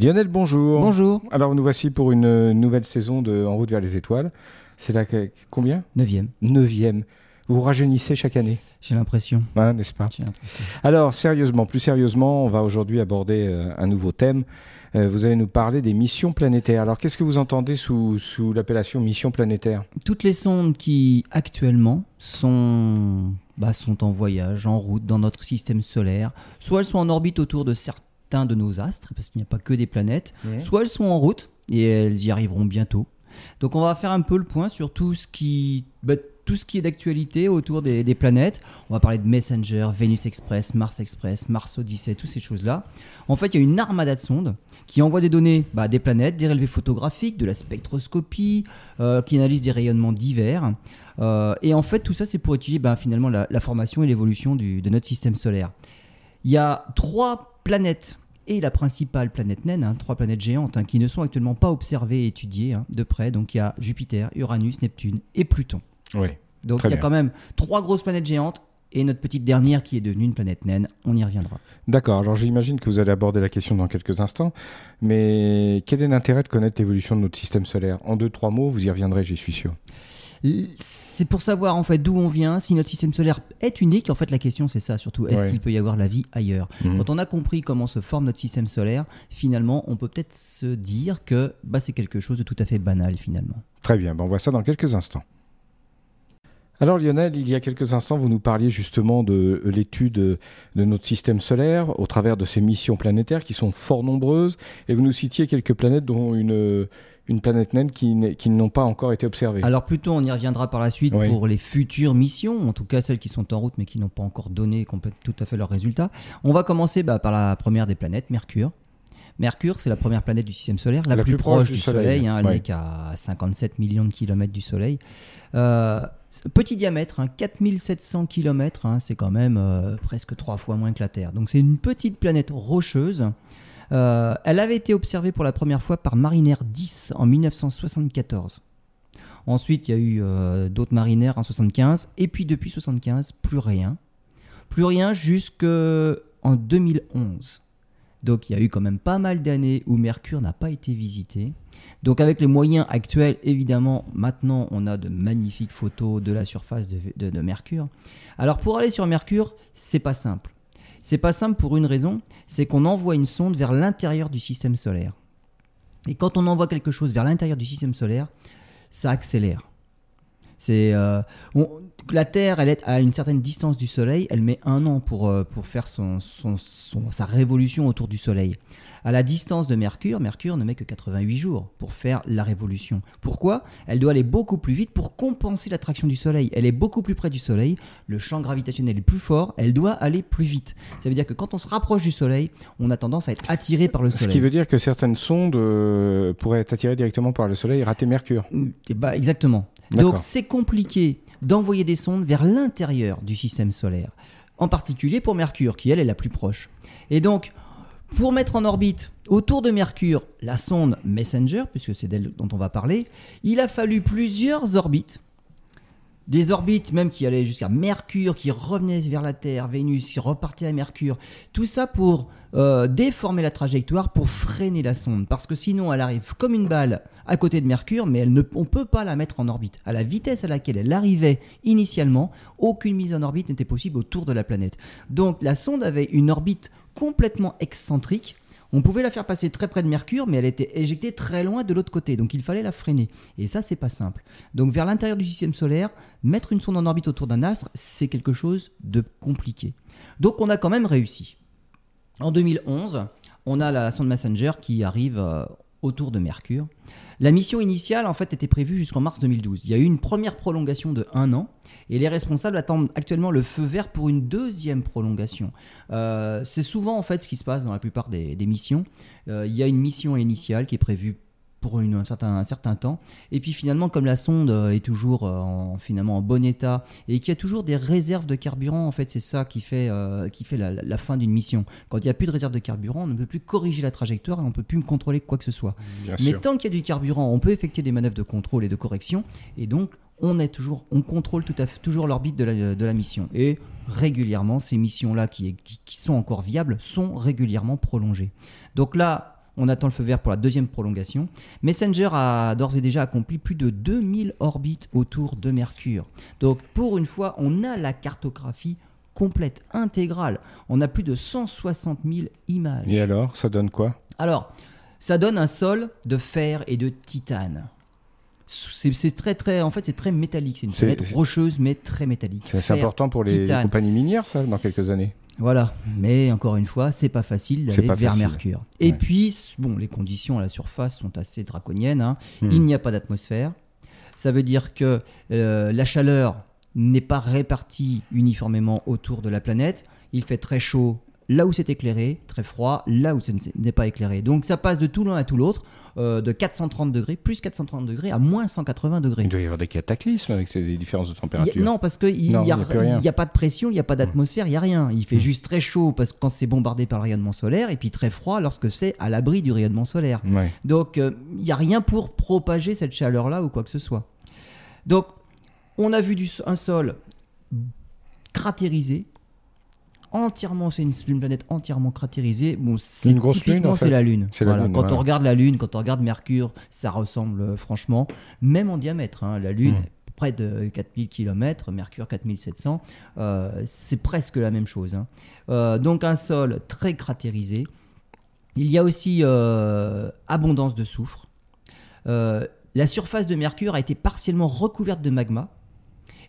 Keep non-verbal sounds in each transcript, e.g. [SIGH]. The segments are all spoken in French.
Lionel, bonjour. Bonjour. Alors nous voici pour une nouvelle saison de En route vers les étoiles. C'est la combien? Neuvième. Neuvième. Vous rajeunissez chaque année J'ai l'impression. Hein, N'est-ce pas? Alors sérieusement, plus sérieusement, on va aujourd'hui aborder euh, un nouveau thème. Euh, vous allez nous parler des missions planétaires. Alors qu'est-ce que vous entendez sous, sous l'appellation mission planétaire? Toutes les sondes qui actuellement sont, bah, sont en voyage, en route dans notre système solaire, soit elles sont en orbite autour de certains de nos astres, parce qu'il n'y a pas que des planètes, soit elles sont en route et elles y arriveront bientôt. Donc on va faire un peu le point sur tout ce qui, bah, tout ce qui est d'actualité autour des, planètes. On va parler de Messenger, Venus Express, Mars Express, Mars Odyssey, toutes ces choses-là. En fait, il y a une armada de sondes qui envoie des données bah, des planètes, des relevés photographiques, de la spectroscopie, euh, qui analyse des rayonnements divers. Euh, et en fait, tout ça, c'est pour étudier bah, finalement la, formation et l'évolution de notre système solaire. Il y a trois planètes et la principale planète naine, hein, trois planètes géantes hein, qui ne sont actuellement pas observées et étudiées hein, de près. Donc il y a Jupiter, Uranus, Neptune et Pluton. Oui. Donc il y a quand même trois grosses planètes géantes et notre petite dernière qui est devenue une planète naine. On y reviendra. D'accord, alors j'imagine que vous allez aborder la question dans quelques instants, mais quel est l'intérêt de connaître l'évolution de notre système solaire? En deux, trois mots, vous y reviendrez, j'y suis sûr. C'est pour savoir en fait d'où on vient, si notre système solaire est unique. En fait, la question c'est ça surtout. Est-ce qu'il peut y avoir la vie ailleurs mhm. Quand on a compris comment se forme notre système solaire, finalement, on peut peut-être se dire que bah, c'est quelque chose de tout à fait banal finalement. Très bien, ben, on voit ça dans quelques instants. Alors Lionel, il y a quelques instants, vous nous parliez justement de l'étude de notre système solaire au travers de ces missions planétaires qui sont fort nombreuses, et vous nous citiez quelques planètes dont une, une planète naine qui, qui n'ont pas encore été observées. Alors plutôt, on y reviendra par la suite pour les futures missions, en tout cas celles qui sont en route mais qui n'ont pas encore donné tout à fait leurs résultats. On va commencer bah, par la première des planètes, Mercure. Mercure, c'est la première planète du système solaire, la, plus, proche, du Soleil. Hein, elle n'est qu'à 57 millions de kilomètres du Soleil. Euh, petit diamètre, 4700 hein, km, hein, c'est quand même euh, presque trois fois moins que la Terre. Donc c'est une petite planète rocheuse. Euh, elle avait été observée pour la première fois par Mariner 10 en 1974. Ensuite, il y a eu d'autres marinaires en 75. Et puis depuis 75, plus rien. Plus rien jusqu'en 2011. Donc il y a eu quand même pas mal d'années où Mercure n'a pas été visité. Donc avec les moyens actuels, évidemment, maintenant on a de magnifiques photos de la surface de, Mercure. Alors pour aller sur Mercure, c'est pas simple. C'est pas simple pour une raison, c'est qu'on envoie une sonde vers l'intérieur du système solaire. Et quand on envoie quelque chose vers l'intérieur du système solaire, ça accélère. C'est euh, la Terre, elle est à une certaine distance du Soleil, elle met un an pour, euh, faire sa révolution autour du Soleil. À la distance de Mercure, Mercure ne met que 88 jours pour faire la révolution. Pourquoi? Elle doit aller beaucoup plus vite pour compenser l'attraction du Soleil. Elle est beaucoup plus près du Soleil, le champ gravitationnel est plus fort, elle doit aller plus vite. Ça veut dire que quand on se rapproche du Soleil, on a tendance à être attiré par le Soleil. Ce qui veut dire que certaines sondes euh, pourraient être attirées directement par le Soleil et rater Mercure. Et bah, exactement. Donc c'est compliqué d'envoyer des sondes vers l'intérieur du système solaire, en particulier pour Mercure, qui elle est la plus proche. Et donc, pour mettre en orbite autour de Mercure la sonde Messenger, puisque c'est d'elle dont on va parler, il a fallu plusieurs orbites des orbites même qui allaient jusqu'à Mercure, qui revenaient vers la Terre, Vénus, qui repartaient à Mercure. Tout ça pour euh, déformer la trajectoire, pour freiner la sonde. Parce que sinon, elle arrive comme une balle à côté de Mercure, mais on ne peut pas la mettre en orbite. À la vitesse à laquelle elle arrivait initialement, aucune mise en orbite n'était possible autour de la planète. Donc la sonde avait une orbite complètement excentrique on pouvait la faire passer très près de Mercure, mais elle était éjectée très loin de l'autre côté, donc il fallait la freiner. Et ça, c'est pas simple. Donc vers l'intérieur du système solaire, mettre une sonde en orbite autour d'un astre, c'est quelque chose de compliqué. Donc on a quand même réussi. En 2011, on a la sonde Messenger qui arrive euh, autour de Mercure. La mission initiale, en fait, était prévue jusqu'en mars 2012. Il y a eu une première prolongation de un an. Et les responsables attendent actuellement le feu vert pour une deuxième prolongation. Euh, c'est souvent en fait ce qui se passe dans la plupart des, missions. Euh, il y a une mission initiale qui est prévue pour un, certain, temps. Et puis finalement, comme la sonde euh, est toujours en, finalement en bon état et qu'il y a toujours des réserves de carburant, en fait, c'est ça qui fait, qui fait la, fin d'une mission. Quand il n'y a plus de réserve de carburant, on ne peut plus corriger la trajectoire et on ne peut plus contrôler quoi que ce soit. Mais tant qu'il y a du carburant, on peut effectuer des manœuvres de contrôle et de correction. Et donc, on est toujours, on contrôle tout à fait toujours l'orbite de la, mission. Et régulièrement, ces missions-là qui, qui, sont encore viables sont régulièrement prolongées. Donc là, On attend le feu vert pour la deuxième prolongation. Messenger a d'ores et déjà accompli plus de 2000 orbites autour de Mercure. Donc pour une fois, on a la cartographie complète, intégrale. On a plus de 160 000 images. Et alors, ça donne quoi? Alors, ça donne un sol de fer et de titane. C'est très très en fait c'est très métallique c'est une planète rocheuse mais très métallique c'est important pour les, compagnies minières ça dans quelques années voilà, mais encore une fois, c'est pas facile d'aller vers Mercure. Et puis, bon, les conditions à la surface sont assez draconiennes. Hein. Hmm. Il n'y a pas d'atmosphère. Ça veut dire que euh, la chaleur n'est pas répartie uniformément autour de la planète. Il fait très chaud là où c'est éclairé, très froid là où ce n'est pas éclairé. Donc ça passe de tout l'un à tout l'autre. Euh, de 430 degrés, plus 430 degrés à moins 180 degrés. Il doit y avoir des cataclysmes avec ces différences de température. non, parce qu'il n'y a, a, pas de pression, il n'y a pas mmh. d'atmosphère, il n'y a rien. Il fait mmh. juste très chaud parce que quand c'est bombardé par le rayonnement solaire, et puis très froid lorsque c'est à l'abri du rayonnement solaire. Donc euh, il n'y a rien pour propager cette chaleur-là ou quoi que ce soit. Donc on a vu du, un sol cratérisé, entièrement, c'est une, planète entièrement cratérisée. Bon, une grosse lune, c'est la Lune. quand on regarde la Lune, quand on regarde Mercure, ça ressemble euh, franchement, même en diamètre. Hein. la Lune, hmm. près de 4000 km, Mercure 4700, euh, c'est presque la même chose. Hein. Euh, donc un sol très cratérisé. Il y a aussi abondance de soufre. la surface de Mercure a été partiellement recouverte de magma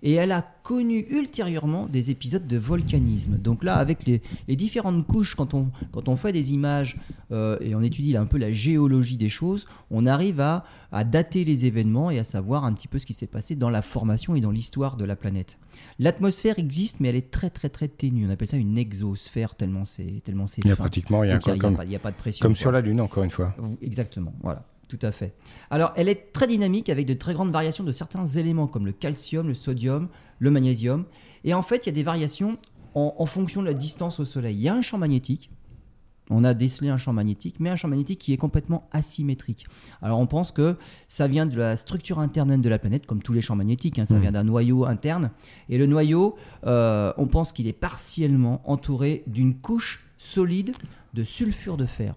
et elle a connu ultérieurement des épisodes de volcanisme. Donc là, avec les, différentes couches, quand on, quand on fait des images euh, et on étudie un peu la géologie des choses, on arrive à, à dater les événements et à savoir un petit peu ce qui s'est passé dans la formation et dans l'histoire de la planète. L'atmosphère existe, mais elle est très très très ténue. On appelle ça une exosphère tellement c'est tellement c'est. Il y a pratiquement il y a, a, pas de pression. Comme sur la Lune, encore une fois. Exactement. Voilà. Tout à fait. Alors, elle est très dynamique avec de très grandes variations de certains éléments comme le calcium, le sodium, le magnésium. Et en fait, il y a des variations en, fonction de la distance au Soleil. Il y a un champ magnétique. On a décelé un champ magnétique, mais un champ magnétique qui est complètement asymétrique. Alors on pense que ça vient de la structure interne de la planète, comme tous les champs magnétiques, hein. ça mmh. vient d'un noyau interne. Et le noyau, euh, on pense qu'il est partiellement entouré d'une couche solide de sulfure de fer.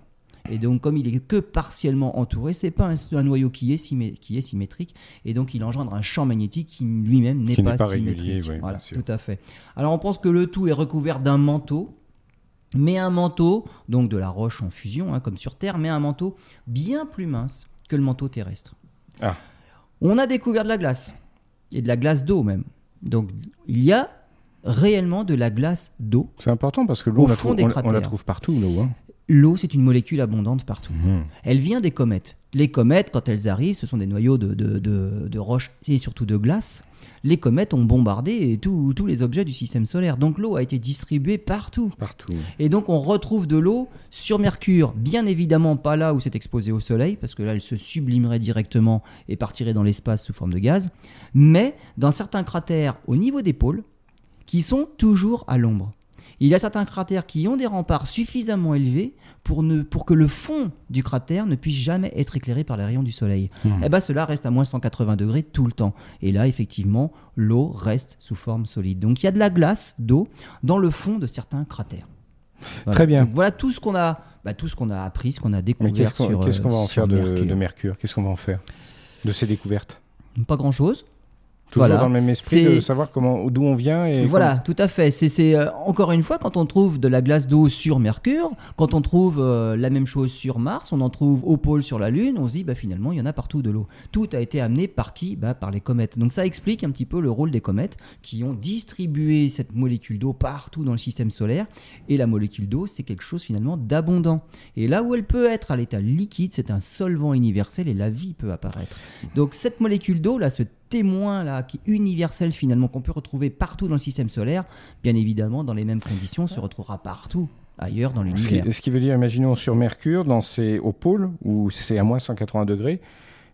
Et donc, comme il est que partiellement entouré, c'est pas un, noyau qui est, qui est symétrique. Et donc, il engendre un champ magnétique qui lui-même n'est pas, symétrique. voilà, tout à fait. Alors, on pense que le tout est recouvert d'un manteau. Mais un manteau, donc de la roche en fusion, hein, comme sur Terre, mais un manteau bien plus mince que le manteau terrestre. Ah. On a découvert de la glace, et de la glace d'eau même. Donc il y a réellement de la glace d'eau. C'est important parce que l'eau, on, on, la trouve partout, l'eau. Hein. L'eau, c'est une molécule abondante partout. Mhm. Elle vient des comètes. Les comètes, quand elles arrivent, ce sont des noyaux de, de, roches et surtout de glace. Les comètes ont bombardé tous les objets du système solaire. Donc l'eau a été distribuée partout. Partout. Et donc on retrouve de l'eau sur Mercure. Bien évidemment pas là où c'est exposé au Soleil, parce que là elle se sublimerait directement et partirait dans l'espace sous forme de gaz. Mais dans certains cratères au niveau des pôles, qui sont toujours à l'ombre. Il y a certains cratères qui ont des remparts suffisamment élevés pour, ne, pour que le fond du cratère ne puisse jamais être éclairé par les rayons du soleil. Et hmm. eh ben cela reste à moins 180 degrés tout le temps. Et là, effectivement, l'eau reste sous forme solide. Donc il y a de la glace d'eau dans le fond de certains cratères. Très bien. voilà tout ce qu'on a, bah, tout ce qu'on a appris, ce qu'on a découvert qu'est-ce qu'on, Qu'est-ce qu'on va en faire de Mercure? Qu'est-ce qu'on va en faire de ces découvertes? Pas grand-chose. Toujours dans le même esprit de savoir comment, d'où on vient. Et voilà, tout à fait. C'est euh, encore une fois quand on trouve de la glace d'eau sur Mercure, quand on trouve euh, la même chose sur Mars, on en trouve au pôle sur la Lune, on se dit bah finalement il y en a partout de l'eau. Tout a été amené par qui? Bah, Par les comètes. Donc ça explique un petit peu le rôle des comètes qui ont distribué cette molécule d'eau partout dans le système solaire. Et la molécule d'eau, c'est quelque chose finalement d'abondant. Et là où elle peut être à l'état liquide, c'est un solvant universel et la vie peut apparaître. Donc cette molécule d'eau là, ce témoin là, qui est universel finalement, qu'on peut retrouver partout dans le système solaire, bien évidemment, dans les mêmes conditions, se retrouvera partout ailleurs dans l'univers. Ce, qui veut dire, imaginons sur Mercure, dans ses, au pôle, où c'est à moins 180 degrés,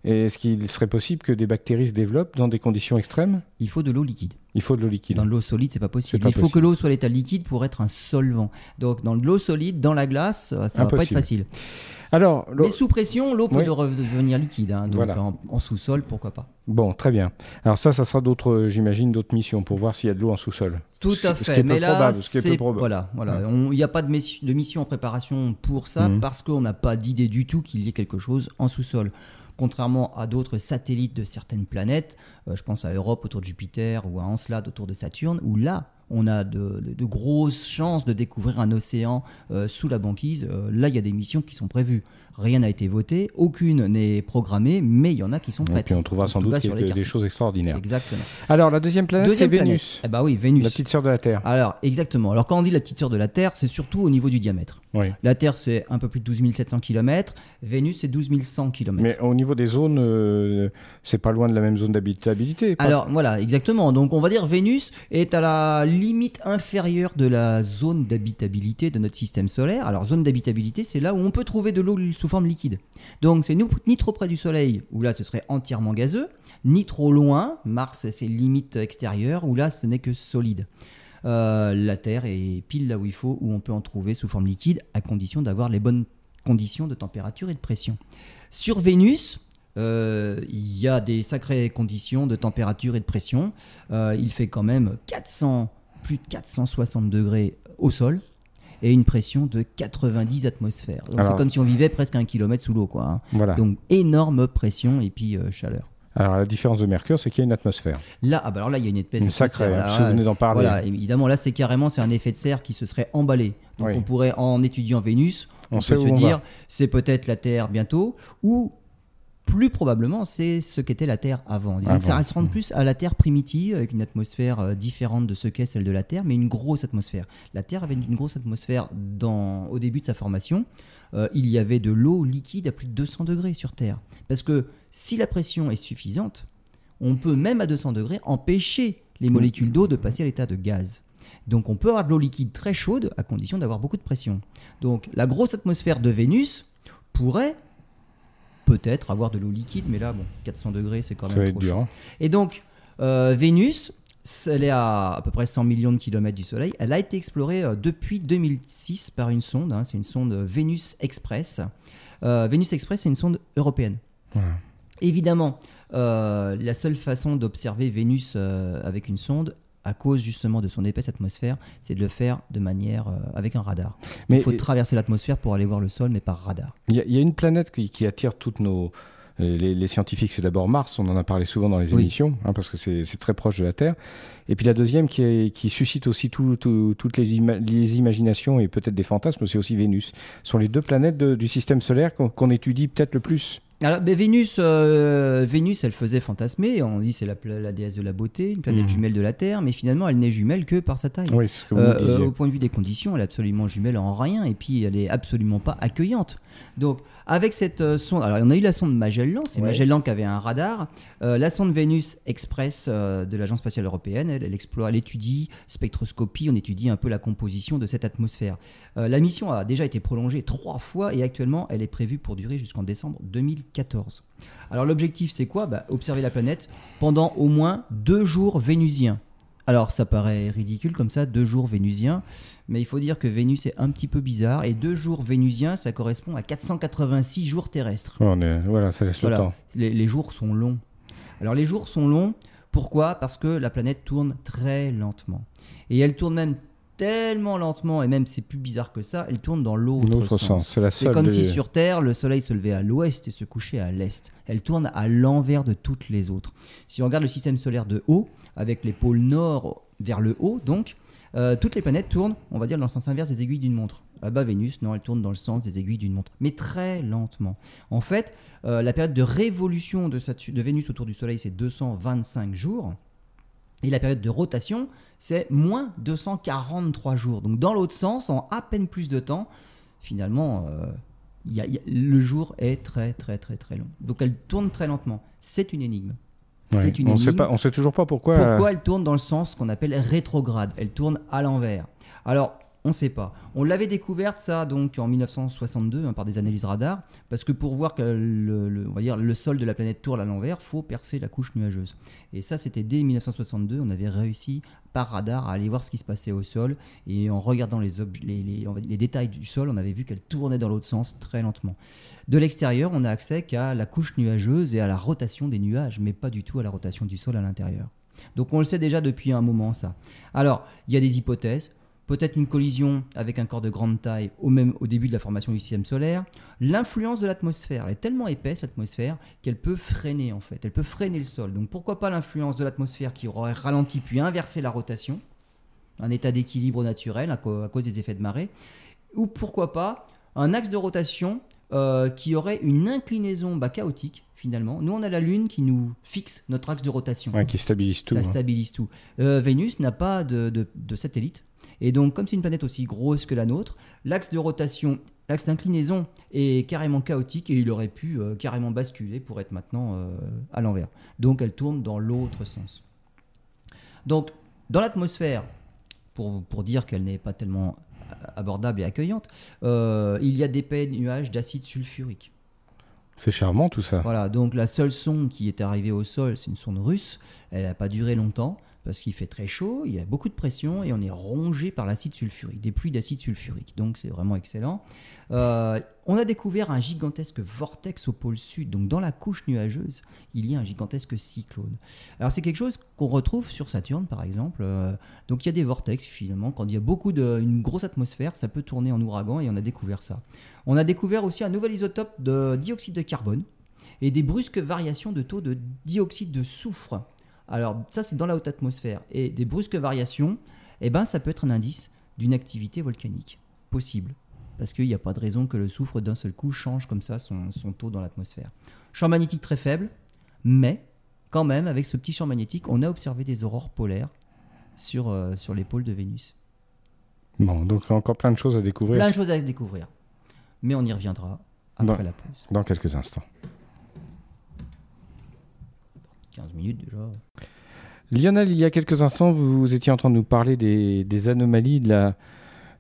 est-ce qu'il serait possible que des bactéries se développent dans des conditions extrêmes? Il faut de l'eau liquide. Il faut de l'eau liquide. Dans l'eau solide, c'est pas possible. il faut que l'eau soit à l'état liquide pour être un solvant. Donc dans l'eau solide, dans la glace, ça ne va pas être facile. Alors, Mais sous pression, l'eau peut devenir liquide. Hein, donc en, sous-sol, pourquoi pas. Bon, très bien. Alors ça, ça sera d'autres, j'imagine, d'autres missions pour voir s'il y a de l'eau en sous-sol. Tout à fait. Mais là, c'est voilà, voilà. Il n'y a pas de, de, mission en préparation pour ça mhm. parce qu'on n'a pas d'idée du tout qu'il y ait quelque chose en sous-sol contrairement à d'autres satellites de certaines planètes, euh, je pense à Europe autour de Jupiter ou à Encelade autour de Saturne, où là, on a de, grosses chances de découvrir un océan euh, sous la banquise. Euh, là, il y a des missions qui sont prévues. Rien n'a été voté, aucune n'est programmée, mais il y en a qui sont prêtes. Et puis on trouvera sans doute des choses extraordinaires. Exactement. Alors la deuxième planète, c'est Vénus. Eh oui, Vénus. La petite sœur de la Terre. Alors exactement. Alors quand on dit la petite sœur de la Terre, c'est surtout au niveau du diamètre. La Terre, c'est un peu plus de 12 700 km. Vénus, c'est 12 100 km. Mais au niveau des zones, euh, c'est pas loin de la même zone d'habitabilité. Alors voilà, exactement. Donc on va dire Vénus est à la limite inférieure de la zone d'habitabilité de notre système solaire. Alors zone d'habitabilité, c'est là où on peut trouver de l'eau sous forme liquide. Donc c'est ni trop près du Soleil, où là ce serait entièrement gazeux, ni trop loin, Mars c'est limite extérieure, où là ce n'est que solide. Euh, la Terre est pile là où il faut, où on peut en trouver sous forme liquide, à condition d'avoir les bonnes conditions de température et de pression. Sur Vénus, euh, il y a des sacrées conditions de température et de pression. Euh, il fait quand même 400, plus de 460 degrés au sol et une pression de 90 atmosphères. C'est comme si on vivait presque un kilomètre sous l'eau, quoi. Hein. Voilà. Donc énorme pression et puis euh, chaleur. Alors la différence de Mercure, c'est qu'il y a une atmosphère. Là, ah bah alors là, il y a une espèce une sacrée. Hein, vous venez d'en parler. Voilà, évidemment, là, c'est carrément c'est un effet de serre qui se serait emballé. Donc on pourrait, en étudiant Vénus, on, peut se dire, c'est peut-être la Terre bientôt, ou plus probablement, c'est ce qu'était la Terre avant. Disons ça se rend plus à la Terre primitive, avec une atmosphère euh, différente de ce qu'est celle de la Terre, mais une grosse atmosphère. La Terre avait une grosse atmosphère dans, au début de sa formation. Euh, il y avait de l'eau liquide à plus de 200 degrés sur Terre. Parce que si la pression est suffisante, on peut même à 200 degrés empêcher les molécules d'eau de passer à l'état de gaz. Donc on peut avoir de l'eau liquide très chaude à condition d'avoir beaucoup de pression. Donc la grosse atmosphère de Vénus pourrait peut-être avoir de l'eau liquide, mais là, bon, 400 degrés, c'est quand même trop dur. Hein. Et donc, euh, Vénus, elle est à à peu près 100 millions de kilomètres du Soleil. Elle a été explorée euh, depuis 2006 par une sonde. Hein. c'est une sonde Vénus Express. Euh, Vénus Express, c'est une sonde européenne. Évidemment, la seule façon d'observer Vénus avec une sonde, à cause justement de son épaisse atmosphère, c'est de le faire de manière euh, avec un radar. il faut traverser l'atmosphère pour aller voir le sol, mais par radar. Il y, a une planète qui, attire toutes nos euh, les, scientifiques, c'est d'abord Mars, on en a parlé souvent dans les émissions, hein, parce que c'est très proche de la Terre. Et puis la deuxième qui, qui suscite aussi toutes les, les, imaginations et peut-être des fantasmes, c'est aussi Vénus. Ce sont les deux planètes du système solaire qu'on étudie peut-être le plus. Alors, ben, Vénus, euh, Vénus, elle faisait fantasmer. On dit c'est la, la, déesse de la beauté, une planète mmh. jumelle de la Terre, mais finalement, elle n'est jumelle que par sa taille. Oui, euh, euh, au point de vue des conditions, elle est absolument jumelle en rien, et puis elle est absolument pas accueillante. Donc, avec cette euh, sonde, alors on a eu la sonde Magellan, c'est Magellan qui avait un radar. Euh, la sonde Vénus Express euh, de l'Agence spatiale européenne, elle, explore, elle étudie spectroscopie, on étudie un peu la composition de cette atmosphère. la mission a déjà été prolongée trois fois et actuellement elle est prévue pour durer jusqu'en décembre 2014. Alors l'objectif c'est quoi? Bah, Observer la planète pendant au moins deux jours vénusiens. Alors ça paraît ridicule comme ça, deux jours vénusiens, mais il faut dire que Vénus est un petit peu bizarre et deux jours vénusiens, ça correspond à 486 jours terrestres. voilà, ça laisse le temps. Les, jours sont longs. Alors les jours sont longs, pourquoi? Parce que la planète tourne très lentement. Et elle tourne même tellement lentement, et même c'est plus bizarre que ça, elle tourne dans l'autre sens. C'est comme si sur Terre, le Soleil se levait à l'ouest et se couchait à l'est. Elle tourne à l'envers de toutes les autres. Si on regarde le système solaire de haut, avec les pôles nord vers le haut, donc, euh, toutes les planètes tournent, on va dire, dans le sens inverse des aiguilles d'une montre. Ah bah Vénus, non, elle tourne dans le sens des aiguilles d'une montre, mais très lentement. En fait, euh, la période de révolution de, Vénus autour du Soleil, c'est 225 jours. Et la période de rotation, c'est moins 243 jours. Donc dans l'autre sens, en à peine plus de temps, finalement, euh, le jour est très très très très long. Donc elle tourne très lentement. C'est une énigme on Sait pas, on sait toujours pas pourquoi. Pourquoi elle tourne dans le sens qu'on appelle rétrograde Elle tourne à l'envers. Alors, On ne sait pas. On l'avait découverte ça donc en 1962 hein, par des analyses radar, parce que pour voir que le, on va dire, le sol de la planète tourne à l'envers, faut percer la couche nuageuse. Et ça, c'était dès 1962. On avait réussi par radar à aller voir ce qui se passait au sol, et en regardant les, les, les détails du sol, on avait vu qu'elle tournait dans l'autre sens très lentement. De l'extérieur, on a accès qu'à la couche nuageuse et à la rotation des nuages, mais pas du tout à la rotation du sol à l'intérieur. Donc on le sait déjà depuis un moment ça. Alors, il y a des hypothèses peut-être une collision avec un corps de grande taille au, même, au début de la formation du système solaire. L'influence de l'atmosphère, elle est tellement épaisse, l'atmosphère, qu'elle peut freiner en fait, elle peut freiner le sol. Donc pourquoi pas l'influence de l'atmosphère qui aurait ralenti puis inversé la rotation, un état d'équilibre naturel à, cause des effets de marée, ou pourquoi pas un axe de rotation euh, qui aurait une inclinaison bah, chaotique finalement. Nous, on a la Lune qui nous fixe notre axe de rotation. qui stabilise tout. Ça hein. stabilise tout. Euh, Vénus n'a pas de, de, satellite. Et donc, comme c'est une planète aussi grosse que la nôtre, l'axe de rotation, l'axe d'inclinaison est carrément chaotique et il aurait pu euh, carrément basculer pour être maintenant euh, à l'envers. Donc, elle tourne dans l'autre sens. Donc, dans l'atmosphère, pour, pour dire qu'elle n'est pas tellement abordable et accueillante, il y a d'épais nuages d'acide sulfurique. C'est charmant tout ça. Voilà, donc la seule sonde qui est arrivée au sol, c'est une sonde russe. Elle n'a pas duré longtemps parce qu'il fait très chaud, il y a beaucoup de pression et on est rongé par l'acide sulfurique, des pluies d'acide sulfurique. Donc c'est vraiment excellent. Euh, on a découvert un gigantesque vortex au pôle sud, donc dans la couche nuageuse, il y a un gigantesque cyclone. Alors c'est quelque chose qu'on retrouve sur Saturne par exemple. Euh, donc il y a des vortex finalement, quand il y a beaucoup de, une grosse atmosphère, ça peut tourner en ouragan et on a découvert ça. On a découvert aussi un nouvel isotope de dioxyde de carbone et des brusques variations de taux de dioxyde de soufre. Alors ça c'est dans la haute atmosphère et des brusques variations, eh ben ça peut être un indice d'une activité volcanique possible parce qu'il n'y a pas de raison que le soufre d'un seul coup change comme ça son, taux dans l'atmosphère. Champ magnétique très faible, mais quand même, avec ce petit champ magnétique, on a observé des aurores polaires sur, euh, sur les pôles de Vénus. Bon, donc encore plein de choses à découvrir. Plein de choses à découvrir. Mais on y reviendra après la pause. Dans quelques instants. 15 minutes déjà. Lionel, il y a quelques instants, vous étiez en train de nous parler des, des anomalies de la,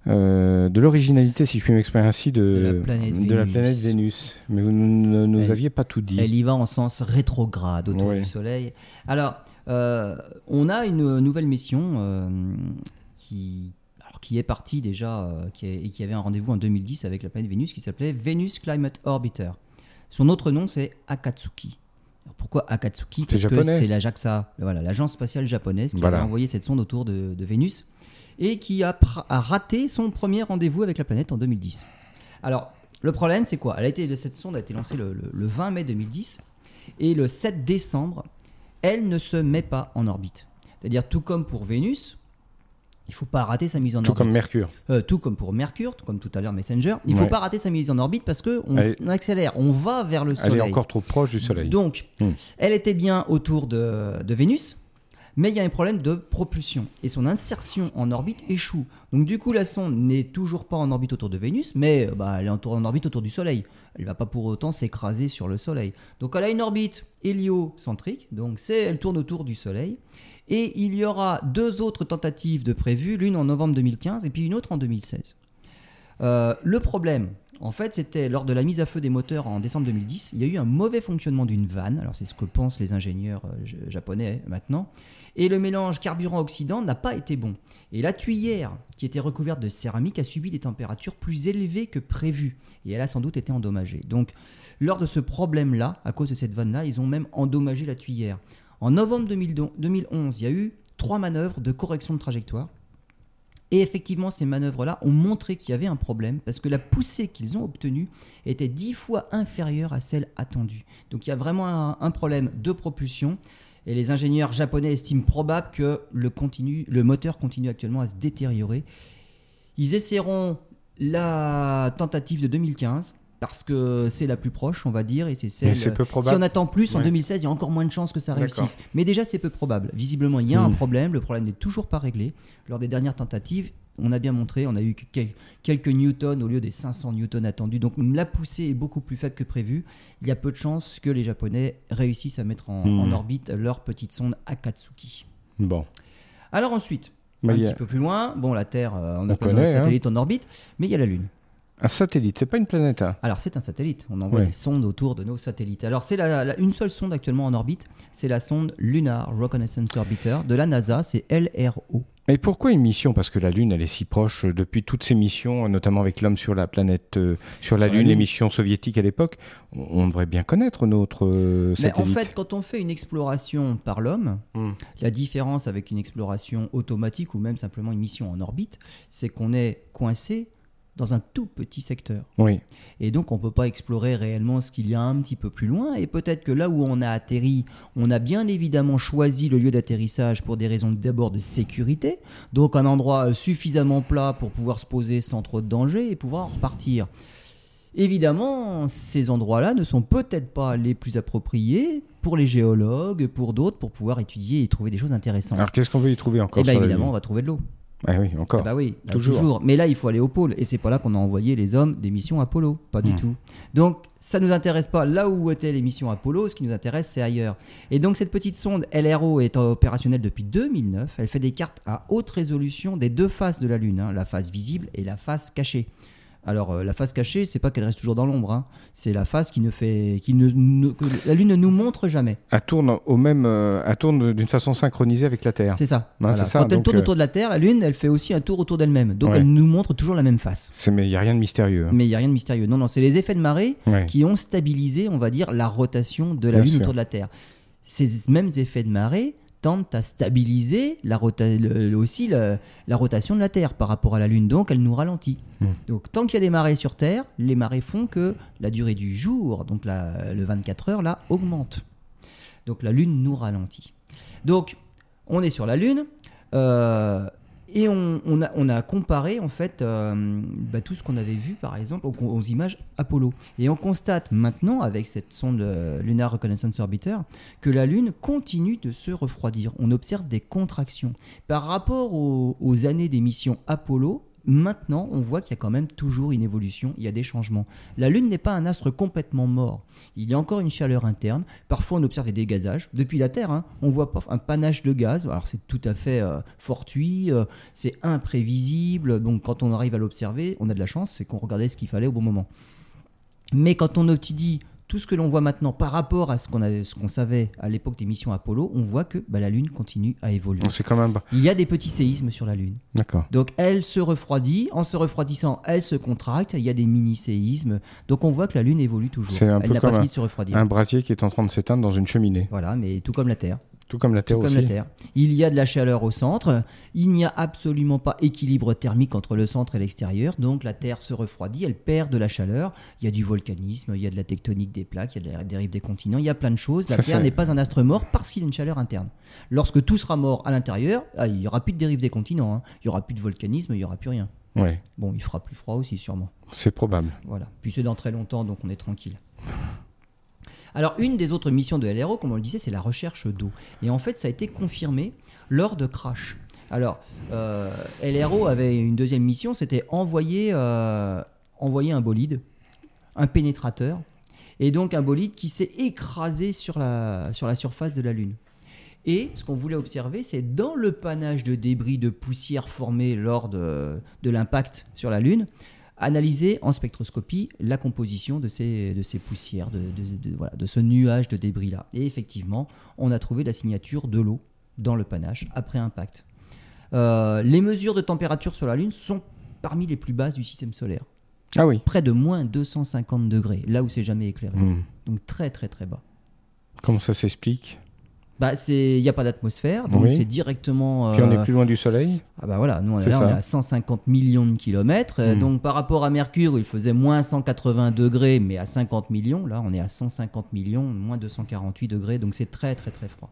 euh, de l'originalité, si je puis m'exprimer ainsi, de, de, la planète, Vénus. Mais vous ne nous aviez pas tout dit. Elle y va en sens rétrograde autour du Soleil. Alors, euh, on a une nouvelle mission euh, qui, qui est partie déjà qui et qui avait un rendez-vous en 2010 avec la planète Vénus qui s'appelait Venus Climate Orbiter. Son autre nom, c'est Akatsuki. Pourquoi Akatsuki Parce que c'est la JAXA, voilà, l'agence spatiale japonaise, qui a envoyé cette sonde autour de, de Vénus et qui a, raté son premier rendez-vous avec la planète en 2010. Alors, le problème, c'est quoi? Elle a été, Cette sonde a été lancée le, 20 mai 2010 et le 7 décembre, elle ne se met pas en orbite. C'est-à-dire, tout comme pour Vénus, il ne faut pas rater sa mise en orbite. Tout comme Mercure. Euh, tout comme pour Mercure, comme tout à l'heure Messenger. Il ne faut pas rater sa mise en orbite parce qu'on on accélère, on va vers le Soleil. Elle est encore trop proche du Soleil. Donc, hmm. elle était bien autour de, de Vénus, mais il y a un problème de propulsion et son insertion en orbite échoue. Donc du coup, la sonde n'est toujours pas en orbite autour de Vénus, mais euh, bah, elle est en orbite autour du Soleil. Elle ne va pas pour autant s'écraser sur le Soleil. Donc elle a une orbite héliocentrique, donc c'est elle tourne autour du Soleil. Et il y aura deux autres tentatives de prévues, l'une en novembre 2015 et puis une autre en 2016. Euh, le problème, en fait, c'était lors de la mise à feu des moteurs en décembre 2010, il y a eu un mauvais fonctionnement d'une vanne. Alors c'est ce que pensent les ingénieurs euh, japonais maintenant et le mélange carburant-oxydant n'a pas été bon. Et la tuyère, qui était recouverte de céramique, a subi des températures plus élevées que prévu, et elle a sans doute été endommagée. Donc, lors de ce problème-là, à cause de cette vanne-là, ils ont même endommagé la tuyère. En novembre 2011, il y a eu trois manœuvres de correction de trajectoire. Et effectivement, ces manœuvres-là ont montré qu'il y avait un problème parce que la poussée qu'ils ont obtenue était dix fois inférieure à celle attendue. Donc il y a vraiment un problème de propulsion. Et les ingénieurs japonais estiment probable que le, le moteur continue actuellement à se détériorer. Ils essaieront la tentative de 2015 parce que c'est la plus proche, on va dire, et c'est celle. Peu probable. Si on attend plus en 2016, il y a encore moins de chances que ça réussisse. Mais déjà, c'est peu probable. Visiblement, il y a un hmm. problème. Le problème n'est toujours pas réglé. Lors des dernières tentatives, on a bien montré, on a eu quelques newtons au lieu des 500 newtons attendus. Donc la poussée est beaucoup plus faible que prévu. Il y a peu de chances que les Japonais réussissent à mettre en, hmm. orbite leur petite sonde Akatsuki. Bon. Alors ensuite, un petit peu plus loin. Bon, la Terre, on, a plein de hein. satellites en orbite, mais il y a la Lune. Un satellite, c'est pas une planète. Hein. Alors c'est un satellite. On envoie des sondes autour de nos satellites. Alors c'est la, une seule sonde actuellement en orbite, c'est la sonde Lunar Reconnaissance Orbiter de la NASA, c'est LRO. Et pourquoi une mission? Parce que la Lune, elle est si proche euh, depuis toutes ces missions, notamment avec l'homme sur la planète, euh, sur la Lune, les missions soviétiques à l'époque. On, devrait bien connaître notre euh, satellite. Mais en fait, quand on fait une exploration par l'homme, hmm. la différence avec une exploration automatique ou même simplement une mission en orbite, c'est qu'on est coincé dans un tout petit secteur. Oui. Et donc on ne peut pas explorer réellement ce qu'il y a un petit peu plus loin. Et peut-être que là où on a atterri, on a bien évidemment choisi le lieu d'atterrissage pour des raisons d'abord de sécurité, donc un endroit suffisamment plat pour pouvoir se poser sans trop de danger et pouvoir repartir. Évidemment, ces endroits-là ne sont peut-être pas les plus appropriés pour les géologues, pour d'autres, pour pouvoir étudier et trouver des choses intéressantes. Alors qu'est-ce qu'on veut y trouver encore Eh bien évidemment, on va trouver de l'eau. Ah oui, encore. Ah bah oui, bah toujours. Mais là, il faut aller au pôle. Et c'est pas là qu'on a envoyé les hommes des missions Apollo. Pas du hmm. tout. Donc, ça nous intéresse pas là où étaient les missions Apollo. Ce qui nous intéresse, c'est ailleurs. Et donc, cette petite sonde LRO est opérationnelle depuis 2009. Elle fait des cartes à haute résolution des deux faces de la Lune, hein, la face visible et la face cachée. Alors euh, la face cachée, c'est pas qu'elle reste toujours dans l'ombre, hein. c'est la face qui ne fait, qui ne, que la Lune ne nous montre jamais. Elle tourne au même, euh, elle tourne d'une façon synchronisée avec la Terre. C'est ça. Quand elle tourne euh, autour de la Terre, la Lune, elle fait aussi un tour autour d'elle-même. Donc elle nous montre toujours la même face. Mais il y a rien de mystérieux. Hein. Mais il y a rien de mystérieux. Non, non, c'est les effets de marée qui ont stabilisé, on va dire, la rotation de la Lune autour de la Terre. Ces mêmes effets de marée tendent à stabiliser la aussi la, rotation de la Terre par rapport à la Lune. Donc, elle nous ralentit. Hmm. Donc, tant qu'il y a des marées sur Terre, les marées font que la durée du jour, donc le 24 heures, là, augmente. Donc, la Lune nous ralentit. Donc, on est sur la Lune. Euh, et on, a, comparé en fait euh, bah, tout ce qu'on avait vu par exemple aux, images Apollo. Et on constate maintenant avec cette sonde euh, Lunar Reconnaissance Orbiter que la Lune continue de se refroidir. On observe des contractions. Par rapport aux années des missions Apollo, Maintenant, on voit qu'il y a quand même toujours une évolution, il y a des changements. La Lune n'est pas un astre complètement mort. Il y a encore une chaleur interne. Parfois, on observe des dégazages. Depuis la Terre, hein, on voit un panache de gaz. Alors, c'est tout à fait euh, fortuit, euh, c'est imprévisible. Donc, quand on arrive à l'observer, on a de la chance, c'est qu'on regardait ce qu'il fallait au bon moment. Mais quand on étudie tout ce que l'on voit maintenant par rapport à ce qu'on savait à l'époque des missions Apollo, on voit que bah, la Lune continue à évoluer. Quand même... Il y a des petits séismes sur la Lune. D'accord. Donc elle se refroidit, en se refroidissant, elle se contracte, il y a des mini-séismes. Donc on voit que la Lune évolue toujours. C'est un elle peu comme pas fini de se refroidir. un brasier qui est en train de s'éteindre dans une cheminée. Voilà, mais tout comme la Terre. Tout comme la Terre aussi. Il y a de la chaleur au centre. Il n'y a absolument pas équilibre thermique entre le centre et l'extérieur. Donc la Terre se refroidit, elle perd de la chaleur. Il y a du volcanisme, il y a de la tectonique des plaques, il y a de la dérive des continents. Il y a plein de choses. La Terre n'est pas un astre mort parce qu'il y a une chaleur interne. Lorsque tout sera mort à l'intérieur, ah, il n'y aura plus de dérive des continents. Hein. Il n'y aura plus de volcanisme, il n'y aura plus rien. Ouais. Bon, il fera plus froid aussi sûrement. C'est probable. Voilà. Puis c'est dans très longtemps, donc on est tranquille. Alors, une des autres missions de LRO, comme on le disait, c'est la recherche d'eau. Et en fait, ça a été confirmé lors de crash. Alors, euh, LRO avait une deuxième mission, c'était envoyer, euh, envoyer un bolide, un pénétrateur, et donc un bolide qui s'est écrasé sur la, sur la surface de la Lune. Et ce qu'on voulait observer, c'est dans le panache de débris, de poussière formés lors de, de l'impact sur la Lune, analyser en spectroscopie la composition de ces, de ces poussières, de, voilà, de ce nuage de débris-là. Et effectivement, on a trouvé la signature de l'eau dans le panache après impact. Euh, les mesures de température sur la Lune sont parmi les plus basses du système solaire. Ah oui. Près de moins 250 degrés, là où c'est jamais éclairé. Hmm. Donc très très très bas. Comment ça s'explique? Bah, il n'y a pas d'atmosphère, donc c'est directement. Puis on est euh, plus loin du Soleil. Ah bah voilà, nous on est, à 150 millions de kilomètres. Euh, hmm. Donc par rapport à Mercure, où il faisait moins 180 degrés, mais à 50 millions, là on est à 150 millions, moins 248 degrés, donc c'est très très très froid.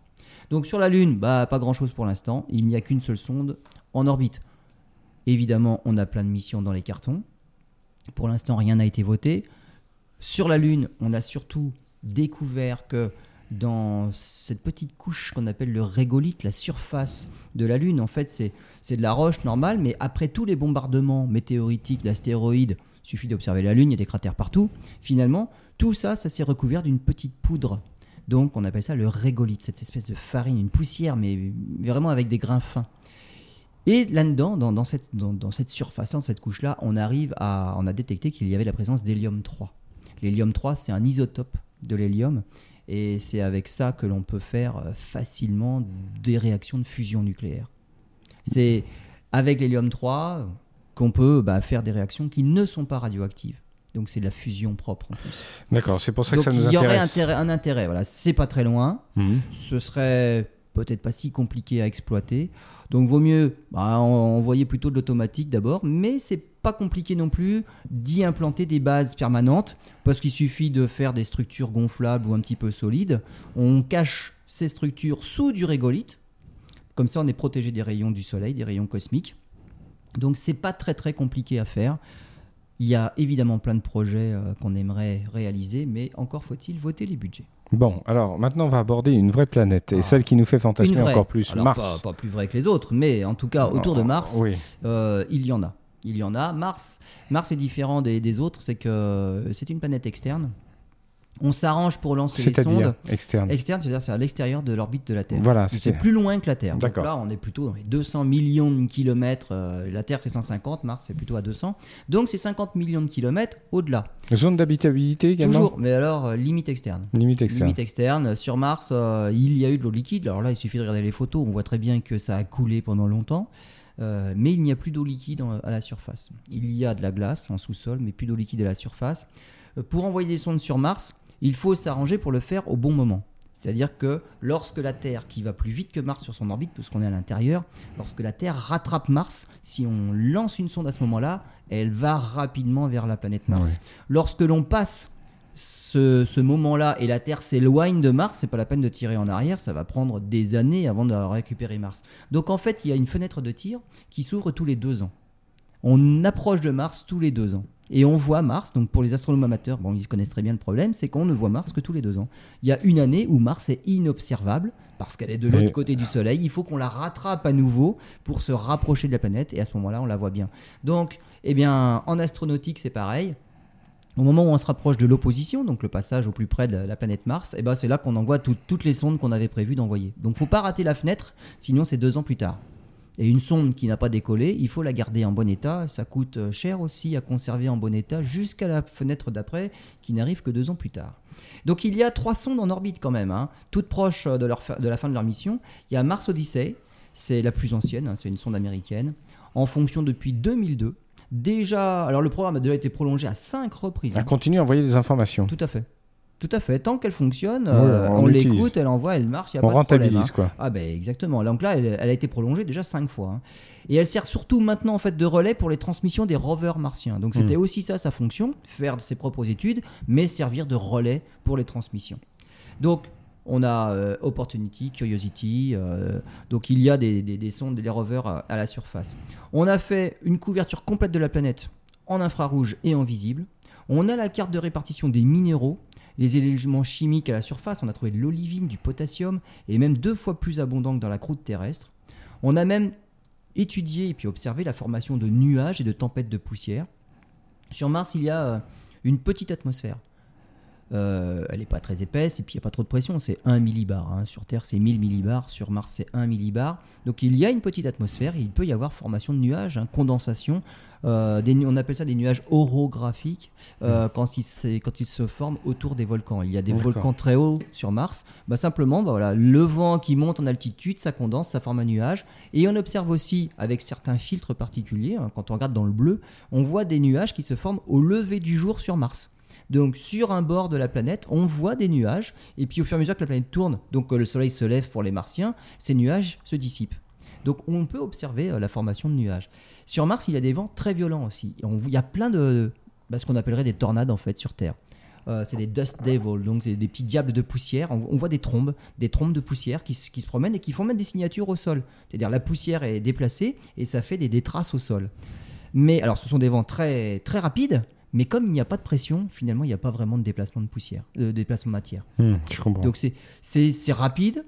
Donc sur la Lune, bah pas grand chose pour l'instant. Il n'y a qu'une seule sonde en orbite. Évidemment, on a plein de missions dans les cartons. Pour l'instant, rien n'a été voté. Sur la Lune, on a surtout découvert que dans cette petite couche qu'on appelle le régolithe, la surface de la Lune. En fait, c'est de la roche normale, mais après tous les bombardements météoritiques, d'astéroïdes, suffit d'observer la Lune, il y a des cratères partout. Finalement, tout ça, ça s'est recouvert d'une petite poudre. Donc, on appelle ça le régolithe, cette espèce de farine, une poussière, mais vraiment avec des grains fins. Et là-dedans, dans, cette, dans, cette surface, dans cette couche-là, on arrive à, on a détecté qu'il y avait la présence d'hélium 3. L'hélium 3, c'est un isotope de l'hélium, et c'est avec ça que l'on peut faire euh, facilement des réactions de fusion nucléaire. C'est avec l'hélium 3 qu'on peut bah, faire des réactions qui ne sont pas radioactives. Donc c'est de la fusion propre en plus. D'accord, c'est pour ça que ça nous intéresse. Il y aurait un intérêt, voilà. C'est pas très loin. Mhm. Ce serait peut-être pas si compliqué à exploiter. Donc vaut mieux bah, envoyer plutôt de l'automatique d'abord, mais c'est pas compliqué non plus d'y implanter des bases permanentes parce qu'il suffit de faire des structures gonflables ou un petit peu solides. On cache ces structures sous du régolithe. Comme ça, on est protégé des rayons du soleil, des rayons cosmiques. Donc c'est pas très très compliqué à faire. Il y a évidemment plein de projets euh, qu'on aimerait réaliser, mais encore faut-il voter les budgets. Bon, alors maintenant on va aborder une vraie planète, et ah. celle qui nous fait fantasmer encore plus, Mars. Pas, plus vraie que les autres, mais en tout cas autour de Mars, euh, il y en a. Il y en a. Mars, Mars est différent des autres, c'est que c'est une planète externe on s'arrange pour lancer les sondes. externe. Externe, c'est-à-dire c'est à l'extérieur de l'orbite de la Terre. Voilà, c'est plus loin que la Terre. Donc là, on est plutôt dans les 200 millions de kilomètres. Euh, la Terre, c'est 150, Mars, c'est plutôt à 200. Donc c'est 50 millions de kilomètres au-delà. Zone d'habitabilité également Toujours, mais alors euh, limite externe. Limite externe. Limite externe. Sur Mars, euh, il y a eu de l'eau liquide. Alors là, il suffit de regarder les photos. On voit très bien que ça a coulé pendant longtemps. Mais il n'y a plus d'eau liquide à la surface. Il y a de la glace en sous-sol, mais plus d'eau liquide à la surface. pour envoyer des sondes sur Mars, il faut s'arranger pour le faire au bon moment. C'est-à-dire que lorsque la Terre, qui va plus vite que Mars sur son orbite, puisqu'on est à l'intérieur, lorsque la Terre rattrape Mars, si on lance une sonde à ce moment-là, elle va rapidement vers la planète Mars. Lorsque l'on passe ce, moment-là et la Terre s'éloigne de Mars, c'est pas la peine de tirer en arrière, ça va prendre des années avant de récupérer Mars. Donc en fait, il y a une fenêtre de tir qui s'ouvre tous les deux ans. On approche de Mars tous les deux ans. Et on voit Mars, donc pour les astronomes amateurs, bon, ils connaissent très bien le problème, c'est qu'on ne voit Mars que tous les deux ans. Il y a une année où Mars est inobservable, parce qu'elle est de l'autre côté du Soleil. Il faut qu'on la rattrape à nouveau pour se rapprocher de la planète, et à ce moment-là, on la voit bien. Donc, eh bien, en astronautique, c'est pareil. Au moment où on se rapproche de l'opposition, donc le passage au plus près de la planète Mars, eh ben c'est là qu'on envoie toutes les sondes qu'on avait prévu d'envoyer. Donc, faut pas rater la fenêtre, sinon c'est deux ans plus tard. Et une sonde qui n'a pas décollé, il faut la garder en bon état. Ça coûte euh, cher aussi à conserver en bon état jusqu'à la fenêtre d'après, qui n'arrive que deux ans plus tard. Donc il y a trois sondes en orbite quand même, hein, toutes proches euh, de, de, la fin de leur mission. Il y a Mars Odyssey, c'est la plus ancienne, hein, c'est une sonde américaine, en fonction depuis 2002. Déjà, alors le programme a déjà été prolongé à cinq reprises. Elle continue à envoyer des informations. Tout à fait. Tout à fait. Tant qu'elle fonctionne, euh, on, l'écoute, elle envoie, elle marche, pas de problème. Hein. quoi. Ah ben exactement. Donc là, elle, a été prolongée déjà cinq fois. Hein. Et elle sert surtout maintenant en fait de relais pour les transmissions des rovers martiens. Donc c'était hmm. aussi ça sa fonction, faire ses propres études, mais servir de relais pour les transmissions. Donc on a euh, Opportunity, Curiosity, euh, donc il y a des, sondes, des rovers à, à la surface. On a fait une couverture complète de la planète en infrarouge et en visible. On a la carte de répartition des minéraux les éléments chimiques à la surface, on a trouvé de l'olivine, du potassium, et même deux fois plus abondant que dans la croûte terrestre. On a même étudié et puis observé la formation de nuages et de tempêtes de poussière. Sur Mars, il y a euh, une petite atmosphère. Euh, elle n'est pas très épaisse et puis il n'y a pas trop de pression, c'est 1 millibar. Hein. Sur Terre, c'est 1000 millibars, sur Mars, c'est 1 millibar. Donc il y a une petite atmosphère, il peut y avoir formation de nuages, hein, condensation. Euh, on appelle ça des nuages orographiques euh, mmh. quand, ils, quand, ils, se forment autour des volcans. Il y a des volcans très hauts sur Mars. Bah, simplement, bah, voilà, le vent qui monte en altitude, ça condense, ça forme un nuage. Et on observe aussi avec certains filtres particuliers, hein, quand on regarde dans le bleu, on voit des nuages qui se forment au lever du jour sur Mars. Donc sur un bord de la planète, on voit des nuages, et puis au fur et à mesure que la planète tourne, donc le Soleil se lève pour les Martiens, ces nuages se dissipent. Donc on peut observer euh, la formation de nuages. Sur Mars, il y a des vents très violents aussi. il y a plein de bah, ce qu'on appellerait des tornades en fait sur Terre. Euh, c'est des dust devils, donc c'est des petits diables de poussière. On, voit des trombes, des trombes de poussière qui, se promènent et qui font mettre des signatures au sol. C'est-à-dire la poussière est déplacée et ça fait des, des, traces au sol. Mais alors, ce sont des vents très très rapides, mais comme il n'y a pas de pression, finalement, il n'y a pas vraiment de déplacement de poussière, de déplacement de matière. Hmm, je comprends. Donc c'est rapide,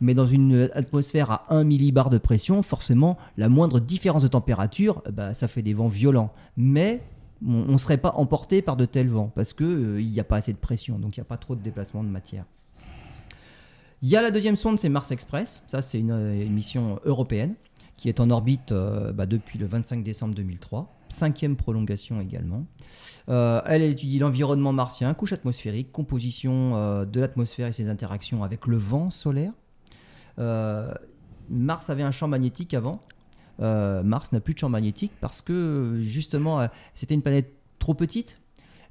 mais dans une atmosphère à 1 millibar de pression, forcément, la moindre différence de température, bah, ça fait des vents violents. Mais on ne serait pas emporté par de tels vents, parce qu'il euh, n'y a pas assez de pression, donc il n'y a pas trop de déplacement de matière. Il y a la deuxième sonde, c'est Mars Express. Ça, c'est une, une, mission européenne qui est en orbite bah, depuis le 25 décembre 2003. Cinquième prolongation également. elle, elle étudie l'environnement martien, couche atmosphérique, composition de l'atmosphère et ses interactions avec le vent solaire. Mars avait un champ magnétique avant. Mars n'a plus de champ magnétique parce que justement c'était une planète trop petite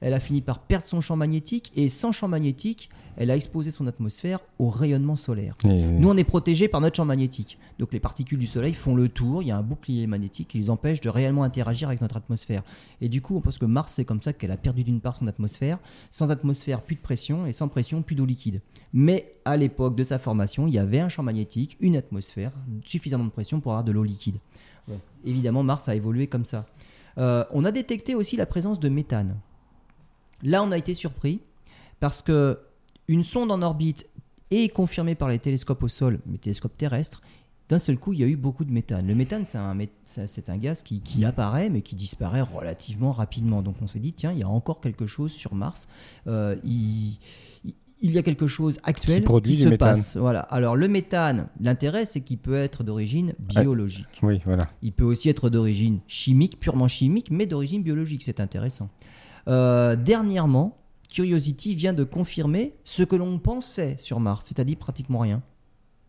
elle a fini par perdre son champ magnétique et sans champ magnétique, elle a exposé son atmosphère au rayonnement solaire. Nous, on est protégé par notre champ magnétique. Donc les particules du Soleil font le tour, il y a un bouclier magnétique qui les empêche de réellement interagir avec notre atmosphère. Et du coup, on pense que Mars, c'est comme ça qu'elle a perdu d'une part son atmosphère. Sans atmosphère, plus de pression, et sans pression, plus d'eau liquide. Mais à l'époque de sa formation, il y avait un champ magnétique, une atmosphère, suffisamment de pression pour avoir de l'eau liquide. évidemment, Mars a évolué comme ça. Euh, on a détecté aussi la présence de méthane. Là, on a été surpris parce que une sonde en orbite est confirmée par les télescopes au sol, les télescopes terrestres. D'un seul coup, il y a eu beaucoup de méthane. Le méthane, c'est un, un, gaz qui, apparaît, mais qui disparaît relativement rapidement. Donc on s'est dit, tiens, il y a encore quelque chose sur Mars. Euh, il, y a quelque chose actuel qui, se passe. Voilà. Alors le méthane, l'intérêt, c'est qu'il peut être d'origine biologique. oui, voilà. Il peut aussi être d'origine chimique, purement chimique, mais d'origine biologique. C'est intéressant. Euh, dernièrement, Curiosity vient de confirmer ce que l'on pensait sur Mars, c'est-à-dire pratiquement rien.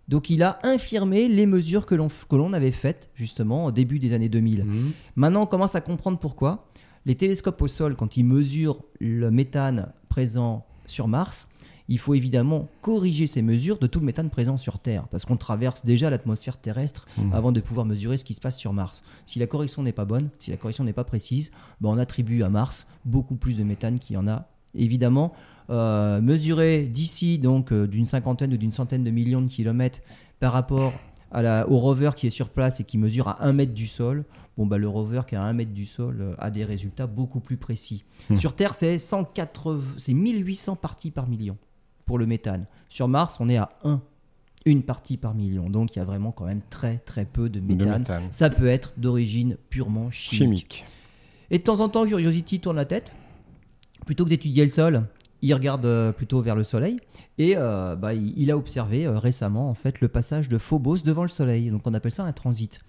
Donc il a infirmé les mesures que l'on avait faites justement au début des années 2000. Mmh. Maintenant on commence à comprendre pourquoi. Les télescopes au sol, quand ils mesurent le méthane présent sur Mars, il faut évidemment corriger ces mesures de tout le méthane présent sur Terre, parce qu'on traverse déjà l'atmosphère terrestre mmh. avant de pouvoir mesurer ce qui se passe sur Mars. Si la correction n'est pas bonne, si la correction n'est pas précise, ben on attribue à Mars beaucoup plus de méthane qu'il y en a. Évidemment, euh, mesurer d'ici donc euh, d'une cinquantaine ou d'une centaine de millions de kilomètres par rapport à la, au rover qui est sur place et qui mesure à 1 mètre du sol, bon bah, le rover qui est à 1 mètre du sol euh, a des résultats beaucoup plus précis. Mmh. Sur Terre, c'est 1800 parties par million pour le méthane. Sur Mars, on est à 1, une partie par million. Donc il y a vraiment quand même très très peu de méthane. Ça peut être d'origine purement chimique. Et de temps en temps, Curiosity tourne la tête. Plutôt que d'étudier le sol, il regarde euh, plutôt vers le Soleil. Et euh, bah, il a observé euh, récemment en fait le passage de Phobos devant le Soleil. Donc on appelle ça un transit.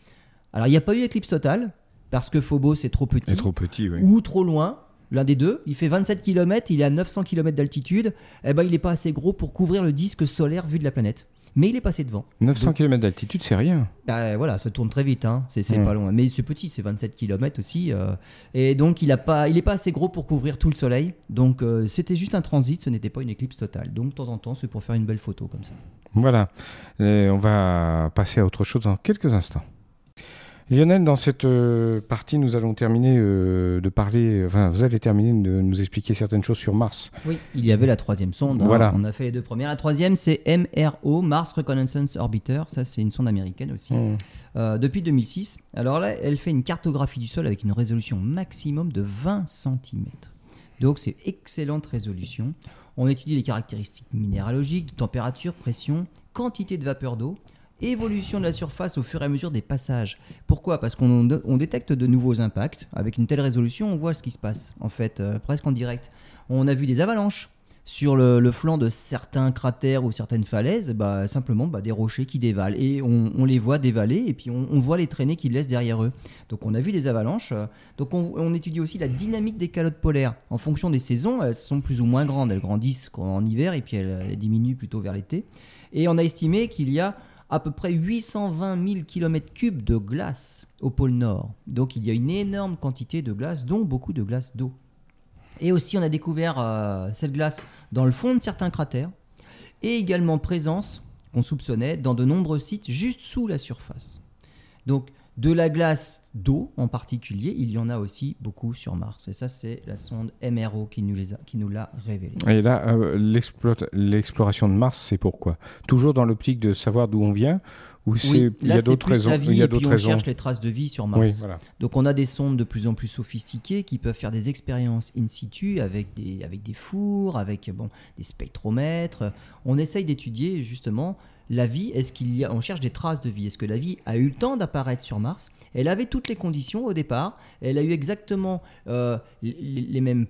Alors il n'y a pas eu éclipse totale parce que Phobos est trop petit, trop petit ou trop loin l'un des deux. Il fait 27 km, il est à 900 km d'altitude. Eh ben, il n'est pas assez gros pour couvrir le disque solaire vu de la planète. Mais il est passé devant. 900 km d'altitude, c'est rien. Bah, voilà, ça tourne très vite, hein. c'est pas loin. Mais c'est petit, c'est 27 km aussi. Euh. et donc, il n'est pas, il pas assez gros pour couvrir tout le soleil. Donc, euh, c'était juste un transit, ce n'était pas une éclipse totale. Donc, de temps en temps, c'est pour faire une belle photo comme ça. Voilà. on va passer à autre chose dans quelques instants. Lionel, dans cette euh, partie, nous allons terminer euh, de parler, enfin, vous allez terminer de nous expliquer certaines choses sur Mars. Oui, il y avait la troisième sonde. Hein. Voilà. On a fait les deux premières. La troisième, c'est MRO, Mars Reconnaissance Orbiter. Ça, c'est une sonde américaine aussi. Mmh. Euh, depuis 2006. Alors là, elle fait une cartographie du sol avec une résolution maximum de 20 cm. Donc, c'est excellente résolution. On étudie les caractéristiques minéralogiques, de température, pression, quantité de vapeur d'eau évolution de la surface au fur et à mesure des passages. Pourquoi? Parce qu'on détecte de nouveaux impacts. Avec une telle résolution, on voit ce qui se passe, en fait, euh, presque en direct. On a vu des avalanches sur le, flanc de certains cratères ou certaines falaises, bah, simplement bah, des rochers qui dévalent. Et on, les voit dévaler et puis on, voit les traînées qu'ils laissent derrière eux. Donc on a vu des avalanches. Donc on, étudie aussi la dynamique des calottes polaires. En fonction des saisons, elles sont plus ou moins grandes. Elles grandissent en hiver et puis elles diminuent plutôt vers l'été. Et on a estimé qu'il y a à peu près 820 000 km3 de glace au pôle Nord. Donc il y a une énorme quantité de glace, dont beaucoup de glace d'eau. Et aussi on a découvert euh, cette glace dans le fond de certains cratères, et également présence qu'on soupçonnait dans de nombreux sites juste sous la surface. Donc de la glace d'eau en particulier, il y en a aussi beaucoup sur Mars. Et ça, c'est la sonde MRO qui nous, les a, qui nous l'a révélé. Et là, euh, l'exploration de Mars, c'est pourquoi? Toujours dans l'optique de savoir d'où on vient ou il y a d'autres raisons Il y a d'autres raisons. On cherche les traces de vie sur Mars. Donc on a des sondes de plus en plus sophistiquées qui peuvent faire des expériences in situ avec des, avec des fours, avec bon, des spectromètres. On essaye d'étudier justement la vie, est-ce qu'il y a, on cherche des traces de vie? Est-ce que la vie a eu le temps d'apparaître sur Mars? Elle avait toutes les conditions au départ. Elle a eu exactement euh, les, mêmes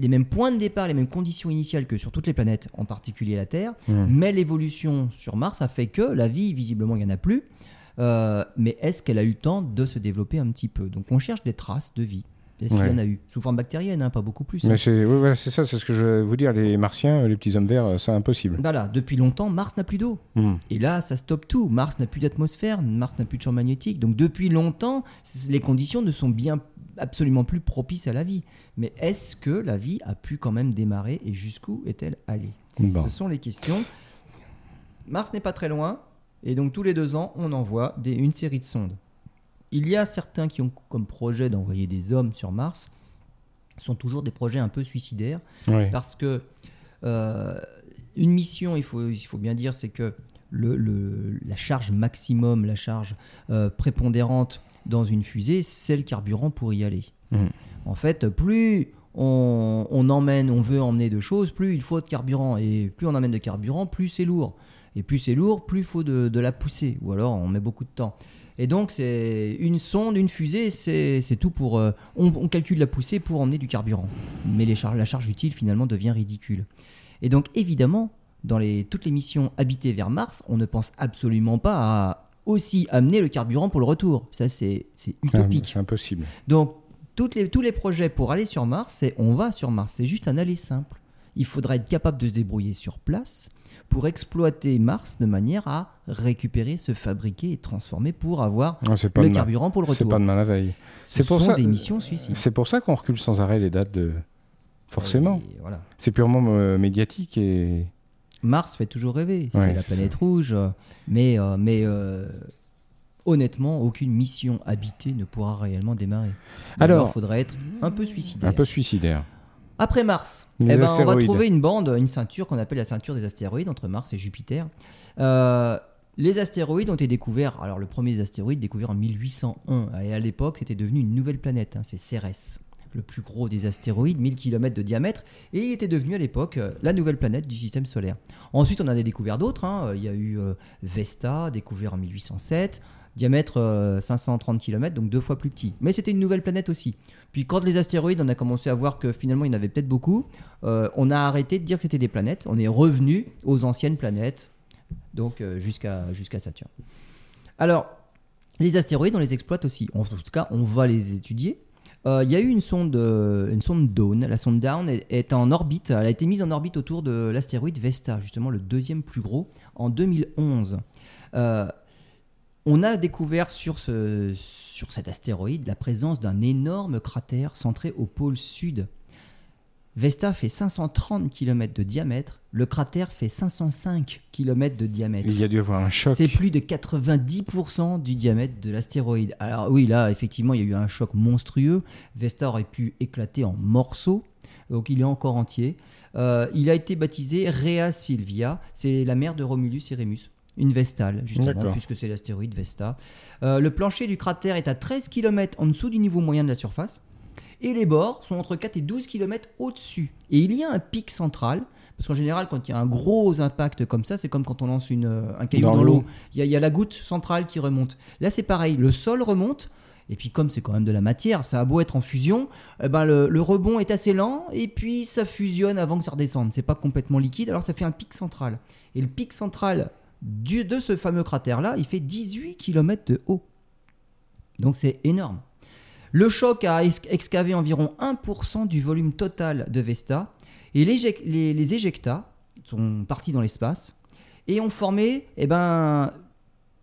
les mêmes points de départ, les mêmes conditions initiales que sur toutes les planètes, en particulier la Terre. Mmh. Mais l'évolution sur Mars a fait que la vie, visiblement, il n'y en a plus. mais est-ce qu'elle a eu le temps de se développer un petit peu? Donc on cherche des traces de vie. Est-ce qu'il y en a eu Sous forme bactérienne, hein, pas beaucoup plus. Mais c'est ça, c'est ce que je veux vous dire. Les martiens, les petits hommes verts, c'est impossible. Voilà, depuis longtemps, Mars n'a plus d'eau. Hmm. Et là, ça stoppe tout. Mars n'a plus d'atmosphère, Mars n'a plus de champ magnétique. Donc depuis longtemps, les conditions ne sont bien absolument plus propices à la vie. Mais est-ce que la vie a pu quand même démarrer et jusqu'où est-elle allée? Ce sont les questions. Mars n'est pas très loin. Et donc tous les deux ans, on envoie des, une série de sondes. Il y a certains qui ont comme projet d'envoyer des hommes sur Mars. Ce sont toujours des projets un peu suicidaires. Parce que euh, une mission, il faut, il faut bien dire, c'est que le, la charge maximum, la charge euh, prépondérante dans une fusée, c'est le carburant pour y aller. Mmh. En fait, plus on, emmène, on veut emmener de choses, plus il faut de carburant. Et plus on emmène de carburant, plus c'est lourd. Et plus c'est lourd, plus il faut de, de, la pousser. Ou alors on met beaucoup de temps. Et donc, c'est une sonde, une fusée, c'est tout pour. Euh, on, calcule la poussée pour emmener du carburant. Mais les la charge utile, finalement, devient ridicule. Et donc, évidemment, dans les, toutes les missions habitées vers Mars, on ne pense absolument pas à aussi amener le carburant pour le retour. Ça, c'est utopique. c'est impossible. Donc, toutes les, tous les projets pour aller sur Mars, c'est on va sur Mars. C'est juste un aller simple. Il faudra être capable de se débrouiller sur place pour exploiter Mars de manière à récupérer, se fabriquer et transformer pour avoir ah, le carburant pour le retour. C'est pas demain la veille. C'est pour ça des missions suicides. C'est pour ça qu'on recule sans arrêt les dates de. Forcément. Voilà. C'est purement euh, médiatique et. Mars fait toujours rêver. C'est la planète rouge, mais euh, mais euh, honnêtement, aucune mission habitée ne pourra réellement démarrer. Alors, il faudrait être un peu suicidaire. Un peu suicidaire. Après Mars, eh ben, on va trouver une bande, une ceinture qu'on appelle la ceinture des astéroïdes entre Mars et Jupiter. Euh, les astéroïdes ont été découverts. Alors, le premier des astéroïdes découvert en 1801. Et à l'époque, c'était devenu une nouvelle planète. Hein, c'est Cérès, le plus gros des astéroïdes, 1000 km de diamètre. Et il était devenu à l'époque euh, la nouvelle planète du système solaire. Ensuite, on en a découvert d'autres. Hein. Il y a eu euh, Vesta, découvert en 1807 diamètre 530 euh, km, donc deux fois plus petit. Mais c'était une nouvelle planète aussi. Puis quand les astéroïdes, on a commencé à voir que finalement il y en avait peut-être beaucoup, euh, on a arrêté de dire que c'était des planètes, on est revenu aux anciennes planètes, donc euh, jusqu'à Saturne. Alors, les astéroïdes, on les exploite aussi. En tout cas, on va les étudier. Il y a eu une sonde, une sonde Dawn. La sonde Dawn est, en orbite. Elle a été mise en orbite autour de l'astéroïde Vesta, justement le deuxième plus gros, en 2011 on a découvert sur, ce, sur cet astéroïde la présence d'un énorme cratère centré au pôle sud. Vesta fait 530 km de diamètre, le cratère fait 505 km de diamètre. Il y a dû avoir un choc. C'est plus de 90% du diamètre de l'astéroïde. Alors oui, là, effectivement, il y a eu un choc monstrueux. Vesta aurait pu éclater en morceaux, donc il est encore entier. Euh, il a été baptisé Rhea Silvia, c'est la mère de Romulus et Rémus une Vestale, justement, puisque c'est l'astéroïde Vesta. Euh, le plancher du cratère est à 13 km en dessous du niveau moyen de la surface, et les bords sont entre 4 et 12 km au-dessus. Et il y a un pic central, parce qu'en général, quand il y a un gros impact comme ça, c'est comme quand on lance une, euh, un caillou dans, l'eau. Il, y, a la goutte centrale qui remonte. Là, c'est pareil, le sol remonte. Et puis comme c'est quand même de la matière, ça a beau être en fusion, eh ben le, le, rebond est assez lent et puis ça fusionne avant que ça redescende. C'est pas complètement liquide, alors ça fait un pic central. Et le pic central de ce fameux cratère-là, il fait 18 km de haut. Donc c'est énorme. Le choc a excavé environ 1% du volume total de Vesta, et les, éjectats sont partis dans l'espace et ont formé eh ben,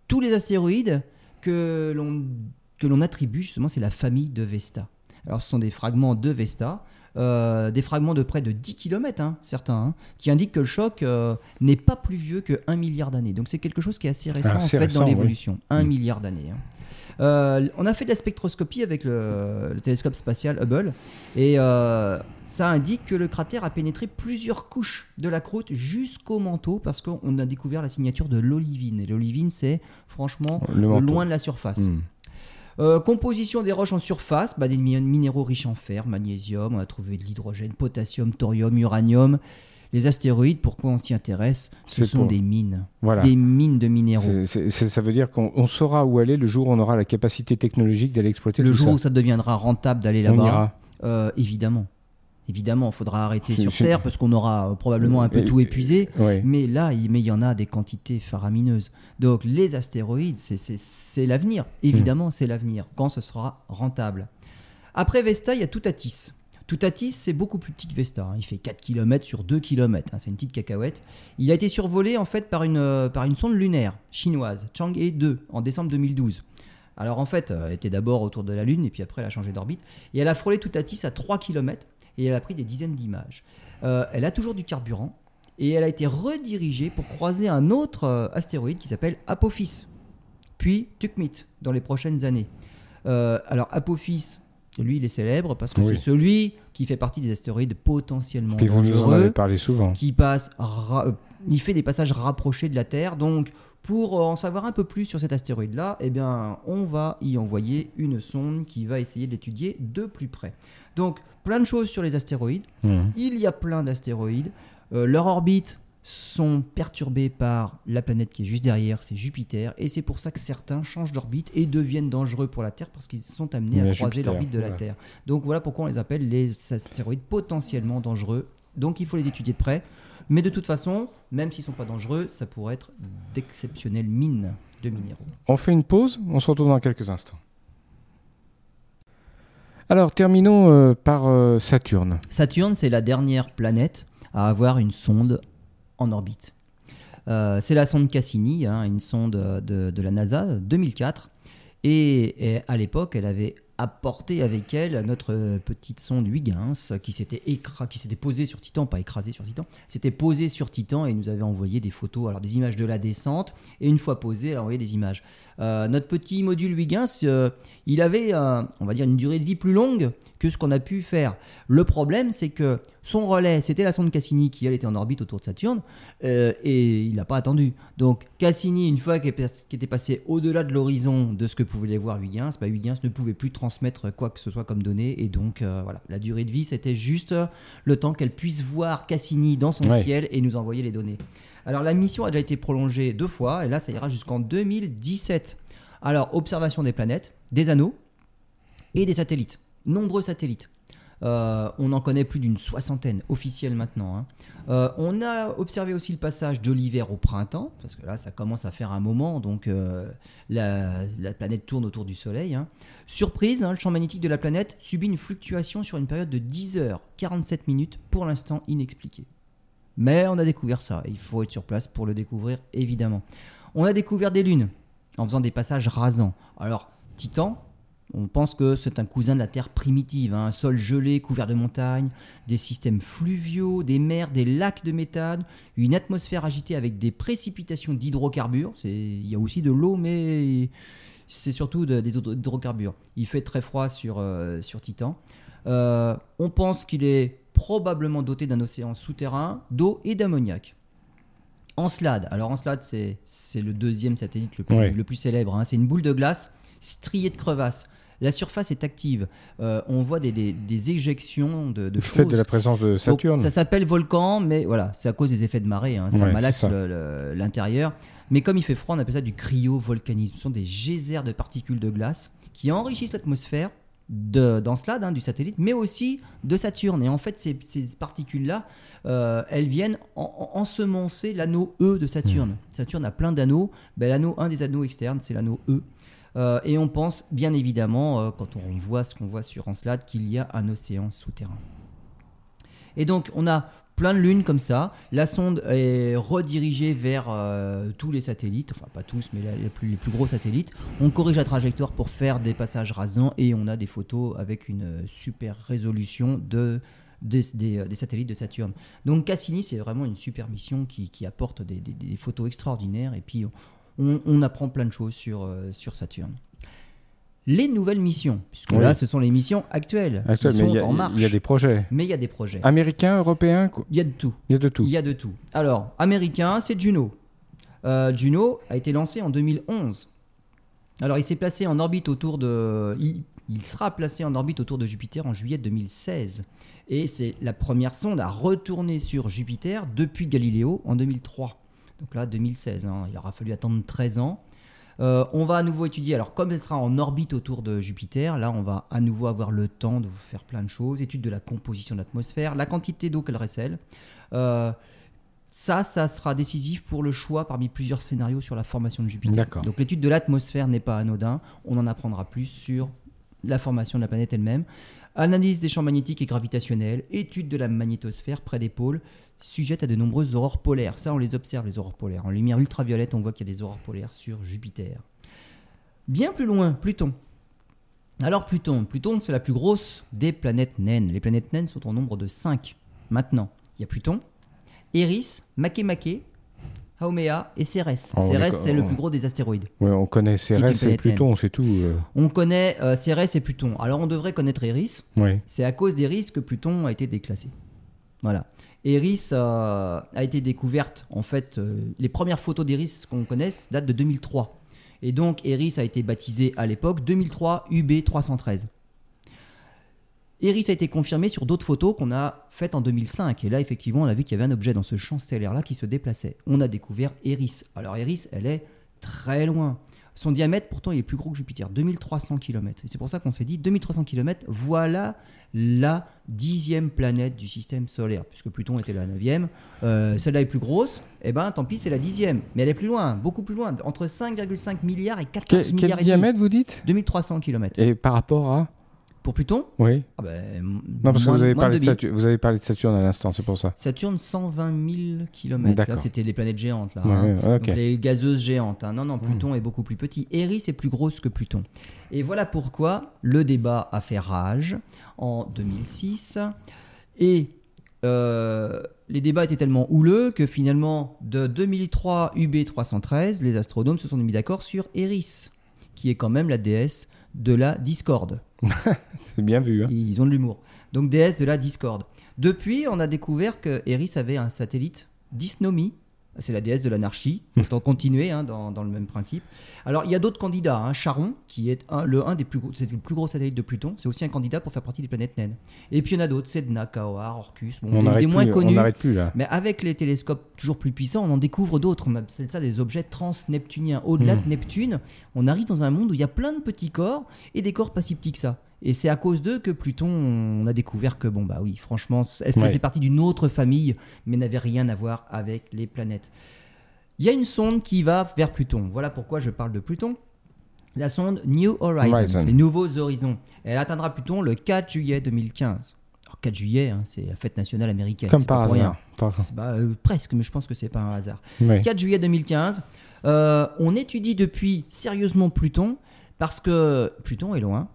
tous les astéroïdes que l'on attribue justement, c'est la famille de Vesta. Alors ce sont des fragments de Vesta euh, des fragments de près de 10 km, hein, certains, hein, qui indiquent que le choc euh, n'est pas plus vieux que 1 milliard d'années. Donc c'est quelque chose qui est assez récent en fait dans l'évolution. 1 mm. milliard d'années. Hein. Euh, on a fait de la spectroscopie avec le, télescope spatial Hubble et ça indique que le cratère a pénétré plusieurs couches de la croûte jusqu'au manteau parce qu'on a découvert la signature de l'olivine. Et l'olivine, c'est franchement loin de la surface. Mm. Euh, composition des roches en surface, bah, des minéraux riches en fer, magnésium, on a trouvé de l'hydrogène, potassium, thorium, uranium. Les astéroïdes, pourquoi on s'y intéresse? Ce sont des mines. Des mines de minéraux. ça veut dire qu'on saura où aller le jour où on aura la capacité technologique d'aller exploiter le tout ça. Le jour où ça deviendra rentable d'aller là-bas, euh, évidemment. Évidemment, il faudra arrêter sur Terre parce qu'on aura probablement un peu tout épuisé. Mais là, il, mais il y en a des quantités faramineuses. Donc les astéroïdes, c'est l'avenir. Évidemment, c'est l'avenir. Quand ce sera rentable. Après Vesta, il y a Toutatis. Toutatis, c'est beaucoup plus petit que Vesta. Hein. Il fait 4 km sur 2 km. Hein. C'est une petite cacahuète. Il a été survolé en fait par une, euh, par une sonde lunaire chinoise, Chang'e 2, en décembre 2012. Alors en fait, elle était d'abord autour de la Lune et puis après elle a changé d'orbite. Et elle a frôlé Toutatis à 3 km et elle a pris des dizaines d'images. Euh, elle a toujours du carburant et elle a été redirigée pour croiser un autre euh, astéroïde qui s'appelle Apophis, puis Tukmit dans les prochaines années. alors Apophis, lui, il est célèbre parce que c'est celui qui fait partie des astéroïdes potentiellement Puis vous nous en avez parlé souvent. Qui passe, euh, il fait des passages rapprochés de la Terre. Donc, pour en savoir un peu plus sur cet astéroïde-là, eh bien, on va y envoyer une sonde qui va essayer de l'étudier de plus près. Donc, plein de choses sur les astéroïdes. Mmh. Il y a plein d'astéroïdes. Euh, leur orbite sont perturbés par la planète qui est juste derrière, c'est Jupiter, et c'est pour ça que certains changent d'orbite et deviennent dangereux pour la Terre parce qu'ils sont amenés à croiser l'orbite de la Terre. Donc voilà pourquoi on les appelle les astéroïdes potentiellement dangereux. Donc il faut les étudier de près. Mais de toute façon, même s'ils ne sont pas dangereux, ça pourrait être d'exceptionnelles mines de minéraux. On fait une pause, on se retrouve dans quelques instants. Alors terminons euh, par euh, Saturne. Saturne, c'est la dernière planète à avoir une sonde en orbite. Euh, c'est la sonde Cassini, hein, une sonde de, la NASA, 2004. Et, à l'époque, elle avait apporté avec elle notre petite sonde Huygens qui s'était qui s'était posée sur Titan, pas écrasée sur Titan, s'était posée sur Titan et nous avait envoyé des photos, alors des images de la descente. Et une fois posée, elle a envoyé des images. Euh, notre petit module Huygens, euh, il avait, on va dire, une durée de vie plus longue que ce qu'on a pu faire. Le problème, c'est que son relais, c'était la sonde Cassini qui, elle, était en orbite autour de Saturne, euh, et il n'a pas attendu. Donc Cassini, une fois qu'il était passé au-delà de l'horizon de ce que pouvait voir Huygens, bah, Huygens ne pouvait plus transmettre quoi que ce soit comme données, et donc voilà, la durée de vie, c'était juste le temps qu'elle puisse voir Cassini dans son ciel et nous envoyer les données. Alors la mission a déjà été prolongée deux fois, et là ça ira jusqu'en 2017. Alors observation des planètes, des anneaux et des satellites. Nombreux satellites. Euh, on en connaît plus d'une soixantaine officiels maintenant. Hein. Euh, on a observé aussi le passage de l'hiver au printemps, parce que là ça commence à faire un moment, donc euh, la, planète tourne autour du Soleil. Hein. Surprise, hein, le champ magnétique de la planète subit une fluctuation sur une période de 10 heures 47 minutes, pour l'instant inexpliquée. Mais on a découvert ça. Il faut être sur place pour le découvrir, évidemment. On a découvert des lunes en faisant des passages rasants. Alors, Titan, on pense que c'est un cousin de la Terre primitive, hein. un sol gelé couvert de montagnes, des systèmes fluviaux, des mers, des lacs de méthane, une atmosphère agitée avec des précipitations d'hydrocarbures. Il y a aussi de l'eau, mais c'est surtout des hydrocarbures. Il fait très froid sur, euh, Titan. Euh, on pense qu'il est probablement doté d'un océan souterrain, d'eau et d'ammoniac. Encelade, alors Encelade c'est, c'est le deuxième satellite le plus, le plus célèbre, hein. c'est une boule de glace striée de crevasses. La surface est active. Euh, on voit des, des, éjections de, de choses. de la présence de Saturne. ça s'appelle volcan, mais voilà, c'est à cause des effets de marée. Hein. ça malaxe l'intérieur. Mais comme il fait froid, on appelle ça du cryovolcanisme. Ce sont des geysers de particules de glace qui enrichissent l'atmosphère d'Encelade, hein, du satellite, mais aussi de Saturne. Et en fait, ces, particules-là, euh, elles viennent ensemencer l'anneau E de Saturne. Mmh. Saturne a plein d'anneaux. Ben, l'anneau, un des anneaux externes, c'est l'anneau E. Euh, et on pense bien évidemment, euh, quand on voit ce qu'on voit sur Encelade, qu'il y a un océan souterrain. Et donc, on a plein de lunes comme ça. La sonde est redirigée vers euh, tous les satellites, enfin pas tous, mais les plus, gros satellites. On corrige la trajectoire pour faire des passages rasants et on a des photos avec une super résolution de, des, des, satellites de Saturne. Donc Cassini, c'est vraiment une super mission qui, qui apporte des, photos extraordinaires et puis on, on, apprend plein de choses sur, euh, sur Saturne les nouvelles missions, puisque là, ce sont les missions actuelles, qui sont en marche. Il y a des projets. Mais il y a des projets. Américains, européens Il y a de tout. Il y a de tout. Il y a de tout. Alors, américain, c'est Juno. Euh, Juno a été lancé en 2011. Alors, il s'est placé en orbite autour de... Il, il sera placé en orbite autour de Jupiter en juillet 2016. Et c'est la première sonde à retourner sur Jupiter depuis Galiléo en 2003. Donc là, 2016. Hein. il aura fallu attendre 13 ans. Euh, on va à nouveau étudier, alors comme elle sera en orbite autour de Jupiter, là on va à nouveau avoir le temps de vous faire plein de choses, étude de la composition de l'atmosphère, la quantité d'eau qu'elle recèle. Euh, ça, ça sera décisif pour le choix parmi plusieurs scénarios sur la formation de Jupiter. Donc l'étude de l'atmosphère n'est pas anodin, on en apprendra plus sur la formation de la planète elle-même. Analyse des champs magnétiques et gravitationnels, étude de la magnétosphère près des pôles, sujette à de nombreuses aurores polaires. Ça, on les observe, les aurores polaires. En lumière ultraviolette, on voit qu'il y a des aurores polaires sur Jupiter. Bien plus loin, Pluton. Alors Pluton, Pluton c'est la plus grosse des planètes naines. Les planètes naines sont au nombre de 5 maintenant. Il y a Pluton, Eris, Makemake, Haumea et Cérès. Oh, Cérès, c'est le plus gros des astéroïdes. on connaît Cérès et Pluton, c'est tout. Euh. On connaît euh, Cérès et Pluton. Alors on devrait connaître Eris. C'est à cause d'Eris que Pluton a été déclassé. Voilà. Eris euh, a été découverte, en fait, euh, les premières photos d'Eris qu'on connaisse datent de 2003. Et donc Eris a été baptisé à l'époque 2003 UB 313. Eris a été confirmé sur d'autres photos qu'on a faites en 2005. Et là, effectivement, on a vu qu'il y avait un objet dans ce champ stellaire-là qui se déplaçait. On a découvert Eris. Alors Eris, elle est très loin. Son diamètre, pourtant, il est plus gros que Jupiter, 2300 km. Et c'est pour ça qu'on s'est dit, 2300 km, voilà la dixième planète du système solaire, puisque Pluton était la neuvième. Euh, celle-là est plus grosse, et eh ben tant pis, c'est la dixième. Mais elle est plus loin, beaucoup plus loin, entre 5,5 milliards et 14 milliards. Quel diamètre, vous dites? 2300 km. Et par rapport à? Pour Pluton Oui. Ah ben, non, parce que vous avez, parlé de Saturne, vous avez parlé de Saturne à l'instant, c'est pour ça. Saturne, 120 000 km. Là, c'était les planètes géantes. Là, hein. les gazeuses géantes. Hein. Non, non, Pluton hmm. est beaucoup plus petit. Eris est plus grosse que Pluton. Et voilà pourquoi le débat a fait rage en 2006. Et euh, les débats étaient tellement houleux que finalement, de 2003 UB 313, les astronomes se sont mis d'accord sur Eris, qui est quand même la déesse de la discorde. [LAUGHS] c'est bien vu. Hein. Ils ont de l'humour. Donc déesse de la discorde. Depuis, on a découvert que Eris avait un satellite, Dysnomie, c'est la déesse de l'anarchie. Autant continuer hein, dans, le même principe. Alors, il y a d'autres candidats. Hein. Charon, qui est le, un des plus gros, c'est le plus gros satellite de Pluton, c'est aussi un candidat pour faire partie des planètes naines. Et puis, il y en a d'autres Sedna, Kaoar, Orcus, bon, on des, moins connus. On n'arrête plus là. Mais avec les télescopes toujours plus puissants, on en découvre d'autres. C'est ça des objets trans-neptuniens. Au-delà hmm. de Neptune, on arrive dans un monde où il y a plein de petits corps et des corps pas si petits que ça. Et c'est à cause d'eux que Pluton, on a découvert que, bon, bah oui, franchement, elle faisait partie d'une autre famille, mais n'avait rien à voir avec les planètes. Il y a une sonde qui va vers Pluton. Voilà pourquoi je parle de Pluton. La sonde New Horizons, les nouveaux horizons. Elle atteindra Pluton le 4 juillet 2015. Alors 4 juillet, hein, c'est la fête nationale américaine. Comme par hasard. Bah, euh, presque, mais je pense que c'est pas un hasard. 4 juillet 2015. Euh, on étudie depuis sérieusement Pluton parce que Pluton est loin,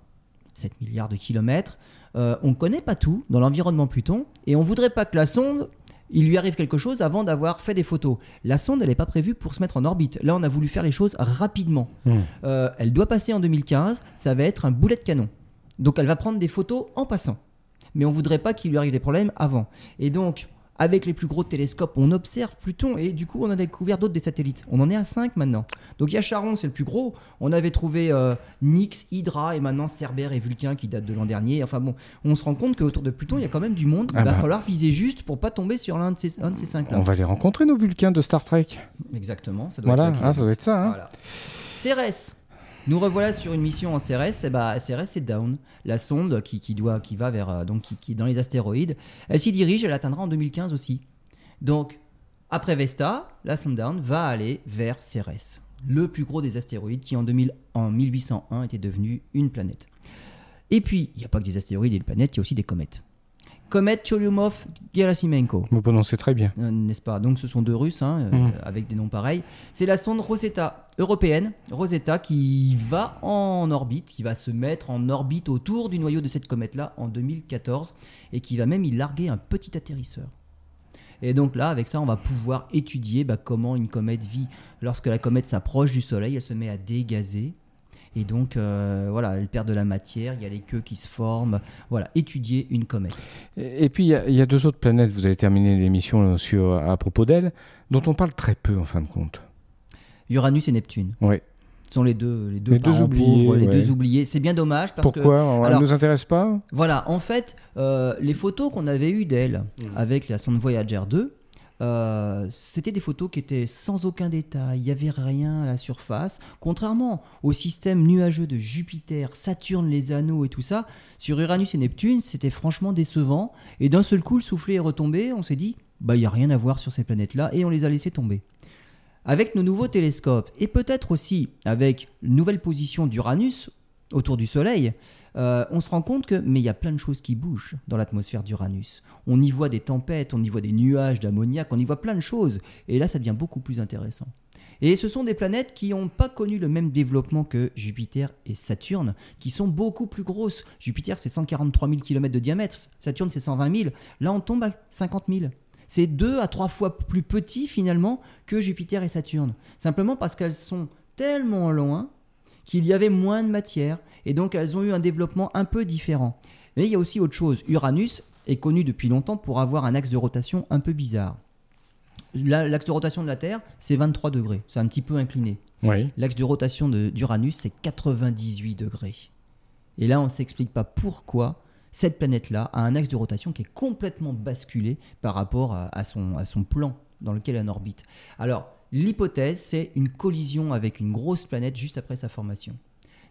7 milliards de kilomètres. Euh, on ne connaît pas tout dans l'environnement Pluton et on voudrait pas que la sonde il lui arrive quelque chose avant d'avoir fait des photos. La sonde, elle n'est pas prévue pour se mettre en orbite. Là, on a voulu faire les choses rapidement. Hmm. Euh, elle doit passer en 2015. Ça va être un boulet de canon. Donc, elle va prendre des photos en passant. Mais on voudrait pas qu'il lui arrive des problèmes avant. Et donc, avec les plus gros télescopes, on observe Pluton et du coup, on a découvert d'autres des satellites. On en est à 5 maintenant. Donc il y a Charon, c'est le plus gros. On avait trouvé euh, Nix, Hydra et maintenant Cerbère et Vulcain qui datent de l'an dernier. Enfin bon, on se rend compte qu'autour de Pluton, il y a quand même du monde. il ah va bah. falloir viser juste pour pas tomber sur l'un de ces, un de ces 5 là. On va les rencontrer, nos Vulcains de Star Trek. Exactement. Ça doit voilà, être ah, ça doit être ça. Hein. Voilà. Cérès. Nous revoilà sur une mission en CRS. Et bah, CRS est Down, la sonde qui, doit, qui va vers, euh, donc qui, dans les astéroïdes. Elle s'y dirige, elle atteindra en 2015 aussi. Donc, après Vesta, la sonde Down va aller vers Cérès, le plus gros des astéroïdes qui en, 2000, en 1801 était devenu une planète. Et puis, il n'y a pas que des astéroïdes et des planètes, il y a aussi des comètes. Comète Churyumov-Gerasimenko. Vous prononcez très bien. Euh, n'est-ce pas? Donc ce sont deux Russes, hein, euh, mmh. avec des noms pareils. C'est la sonde Rosetta européenne, Rosetta, qui va en orbite, qui va se mettre en orbite autour du noyau de cette comète-là en 2014, et qui va même y larguer un petit atterrisseur. Et donc là, avec ça, on va pouvoir étudier bah, comment une comète vit. Lorsque la comète s'approche du Soleil, elle se met à dégazer. Et donc, euh, voilà, elle perd de la matière, il y a les queues qui se forment. Voilà, étudier une comète. Et, puis, il y, a deux autres planètes, vous avez terminé l'émission sur, à propos d'elles, dont on parle très peu en fin de compte. Uranus et Neptune. Oui. Ce sont les deux, les deux, oubliés, les deux oubliés. C'est bien dommage parce Pourquoi que. Pourquoi ne nous intéresse pas Voilà, en fait, euh, les photos qu'on avait eues d'elles mmh. avec la sonde Voyager 2, euh, c'était des photos qui étaient sans aucun détail, il n'y avait rien à la surface. Contrairement au système nuageux de Jupiter, Saturne, les anneaux et tout ça, sur Uranus et Neptune, c'était franchement décevant. Et d'un seul coup, le soufflet est retombé, on s'est dit, bah il n'y a rien à voir sur ces planètes-là, et on les a laissés tomber. Avec nos nouveaux télescopes, et peut-être aussi avec une nouvelle position d'Uranus autour du Soleil, euh, on se rend compte que, mais il y a plein de choses qui bougent dans l'atmosphère d'Uranus. On y voit des tempêtes, on y voit des nuages d'ammoniac, on y voit plein de choses. Et là, ça devient beaucoup plus intéressant. Et ce sont des planètes qui n'ont pas connu le même développement que Jupiter et Saturne, qui sont beaucoup plus grosses. Jupiter, c'est 143 000 km de diamètre, Saturne, c'est 120 000. Là, on tombe à 50 000. C'est deux à trois fois plus petit finalement que Jupiter et Saturne. Simplement parce qu'elles sont tellement loin qu'il y avait moins de matière et donc elles ont eu un développement un peu différent. Mais il y a aussi autre chose. Uranus est connu depuis longtemps pour avoir un axe de rotation un peu bizarre. L'axe de rotation de la Terre, c'est 23 degrés, c'est un petit peu incliné. L'axe de rotation d'Uranus, c'est 98 degrés. Et là, on ne s'explique pas pourquoi cette planète-là a un axe de rotation qui est complètement basculé par rapport à, son, à son plan dans lequel elle orbite. Alors, l'hypothèse, c'est une collision avec une grosse planète juste après sa formation.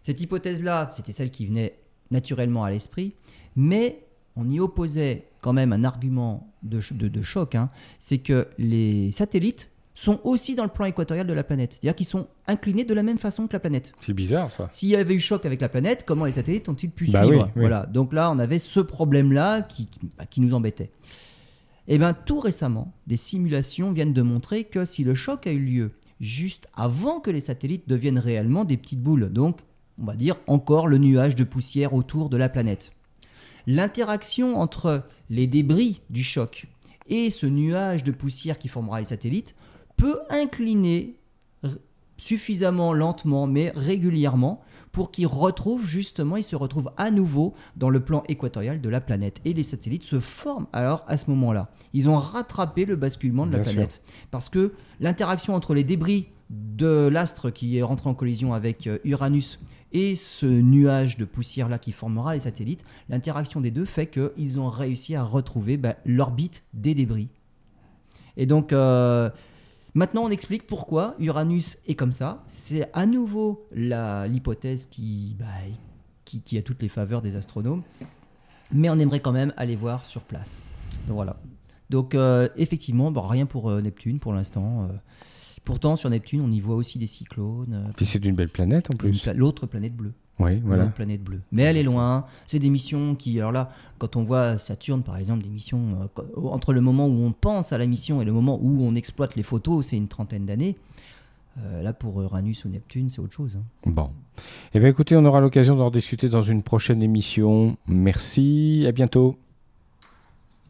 Cette hypothèse-là, c'était celle qui venait naturellement à l'esprit, mais on y opposait quand même un argument de, choc, hein. c'est que les satellites sont aussi dans le plan équatorial de la planète. C'est-à-dire qu'ils sont inclinés de la même façon que la planète. C'est bizarre ça. S'il y avait eu choc avec la planète, comment les satellites ont-ils pu bah suivre Voilà. Donc là, on avait ce problème-là qui, bah, qui, nous embêtait. Eh bien tout récemment, des simulations viennent de montrer que si le choc a eu lieu juste avant que les satellites deviennent réellement des petites boules, donc on va dire encore le nuage de poussière autour de la planète. L'interaction entre les débris du choc et ce nuage de poussière qui formera les satellites peut incliner suffisamment lentement mais régulièrement pour qu'ils retrouvent justement, ils se retrouvent à nouveau dans le plan équatorial de la planète. Et les satellites se forment alors à ce moment-là. Ils ont rattrapé le basculement de la planète. Parce que l'interaction entre les débris de l'astre qui est rentré en collision avec euh, Uranus et ce nuage de poussière-là qui formera les satellites, l'interaction des deux fait qu'ils ont réussi à retrouver bah, l'orbite des débris. Et donc, euh, maintenant, on explique pourquoi Uranus est comme ça. C'est à nouveau l'hypothèse qui, bah, qui, qui, a toutes les faveurs des astronomes. Mais on aimerait quand même aller voir sur place. Donc voilà. Donc, euh, effectivement, bon, rien pour euh, Neptune pour l'instant. Pourtant, sur Neptune, on y voit aussi des cyclones. Euh, Puis c'est une belle planète en plus. L'autre planète bleue. Oui, voilà. planète bleue. Mais elle est loin. C'est des missions qui. Alors là, quand on voit Saturne, par exemple, des missions. Euh, entre le moment où on pense à la mission et le moment où on exploite les photos, c'est une trentaine d'années. Euh, là, pour Uranus ou Neptune, c'est autre chose. Hein. Bon. Eh bien, écoutez, on aura l'occasion d'en discuter dans une prochaine émission. Merci. À bientôt.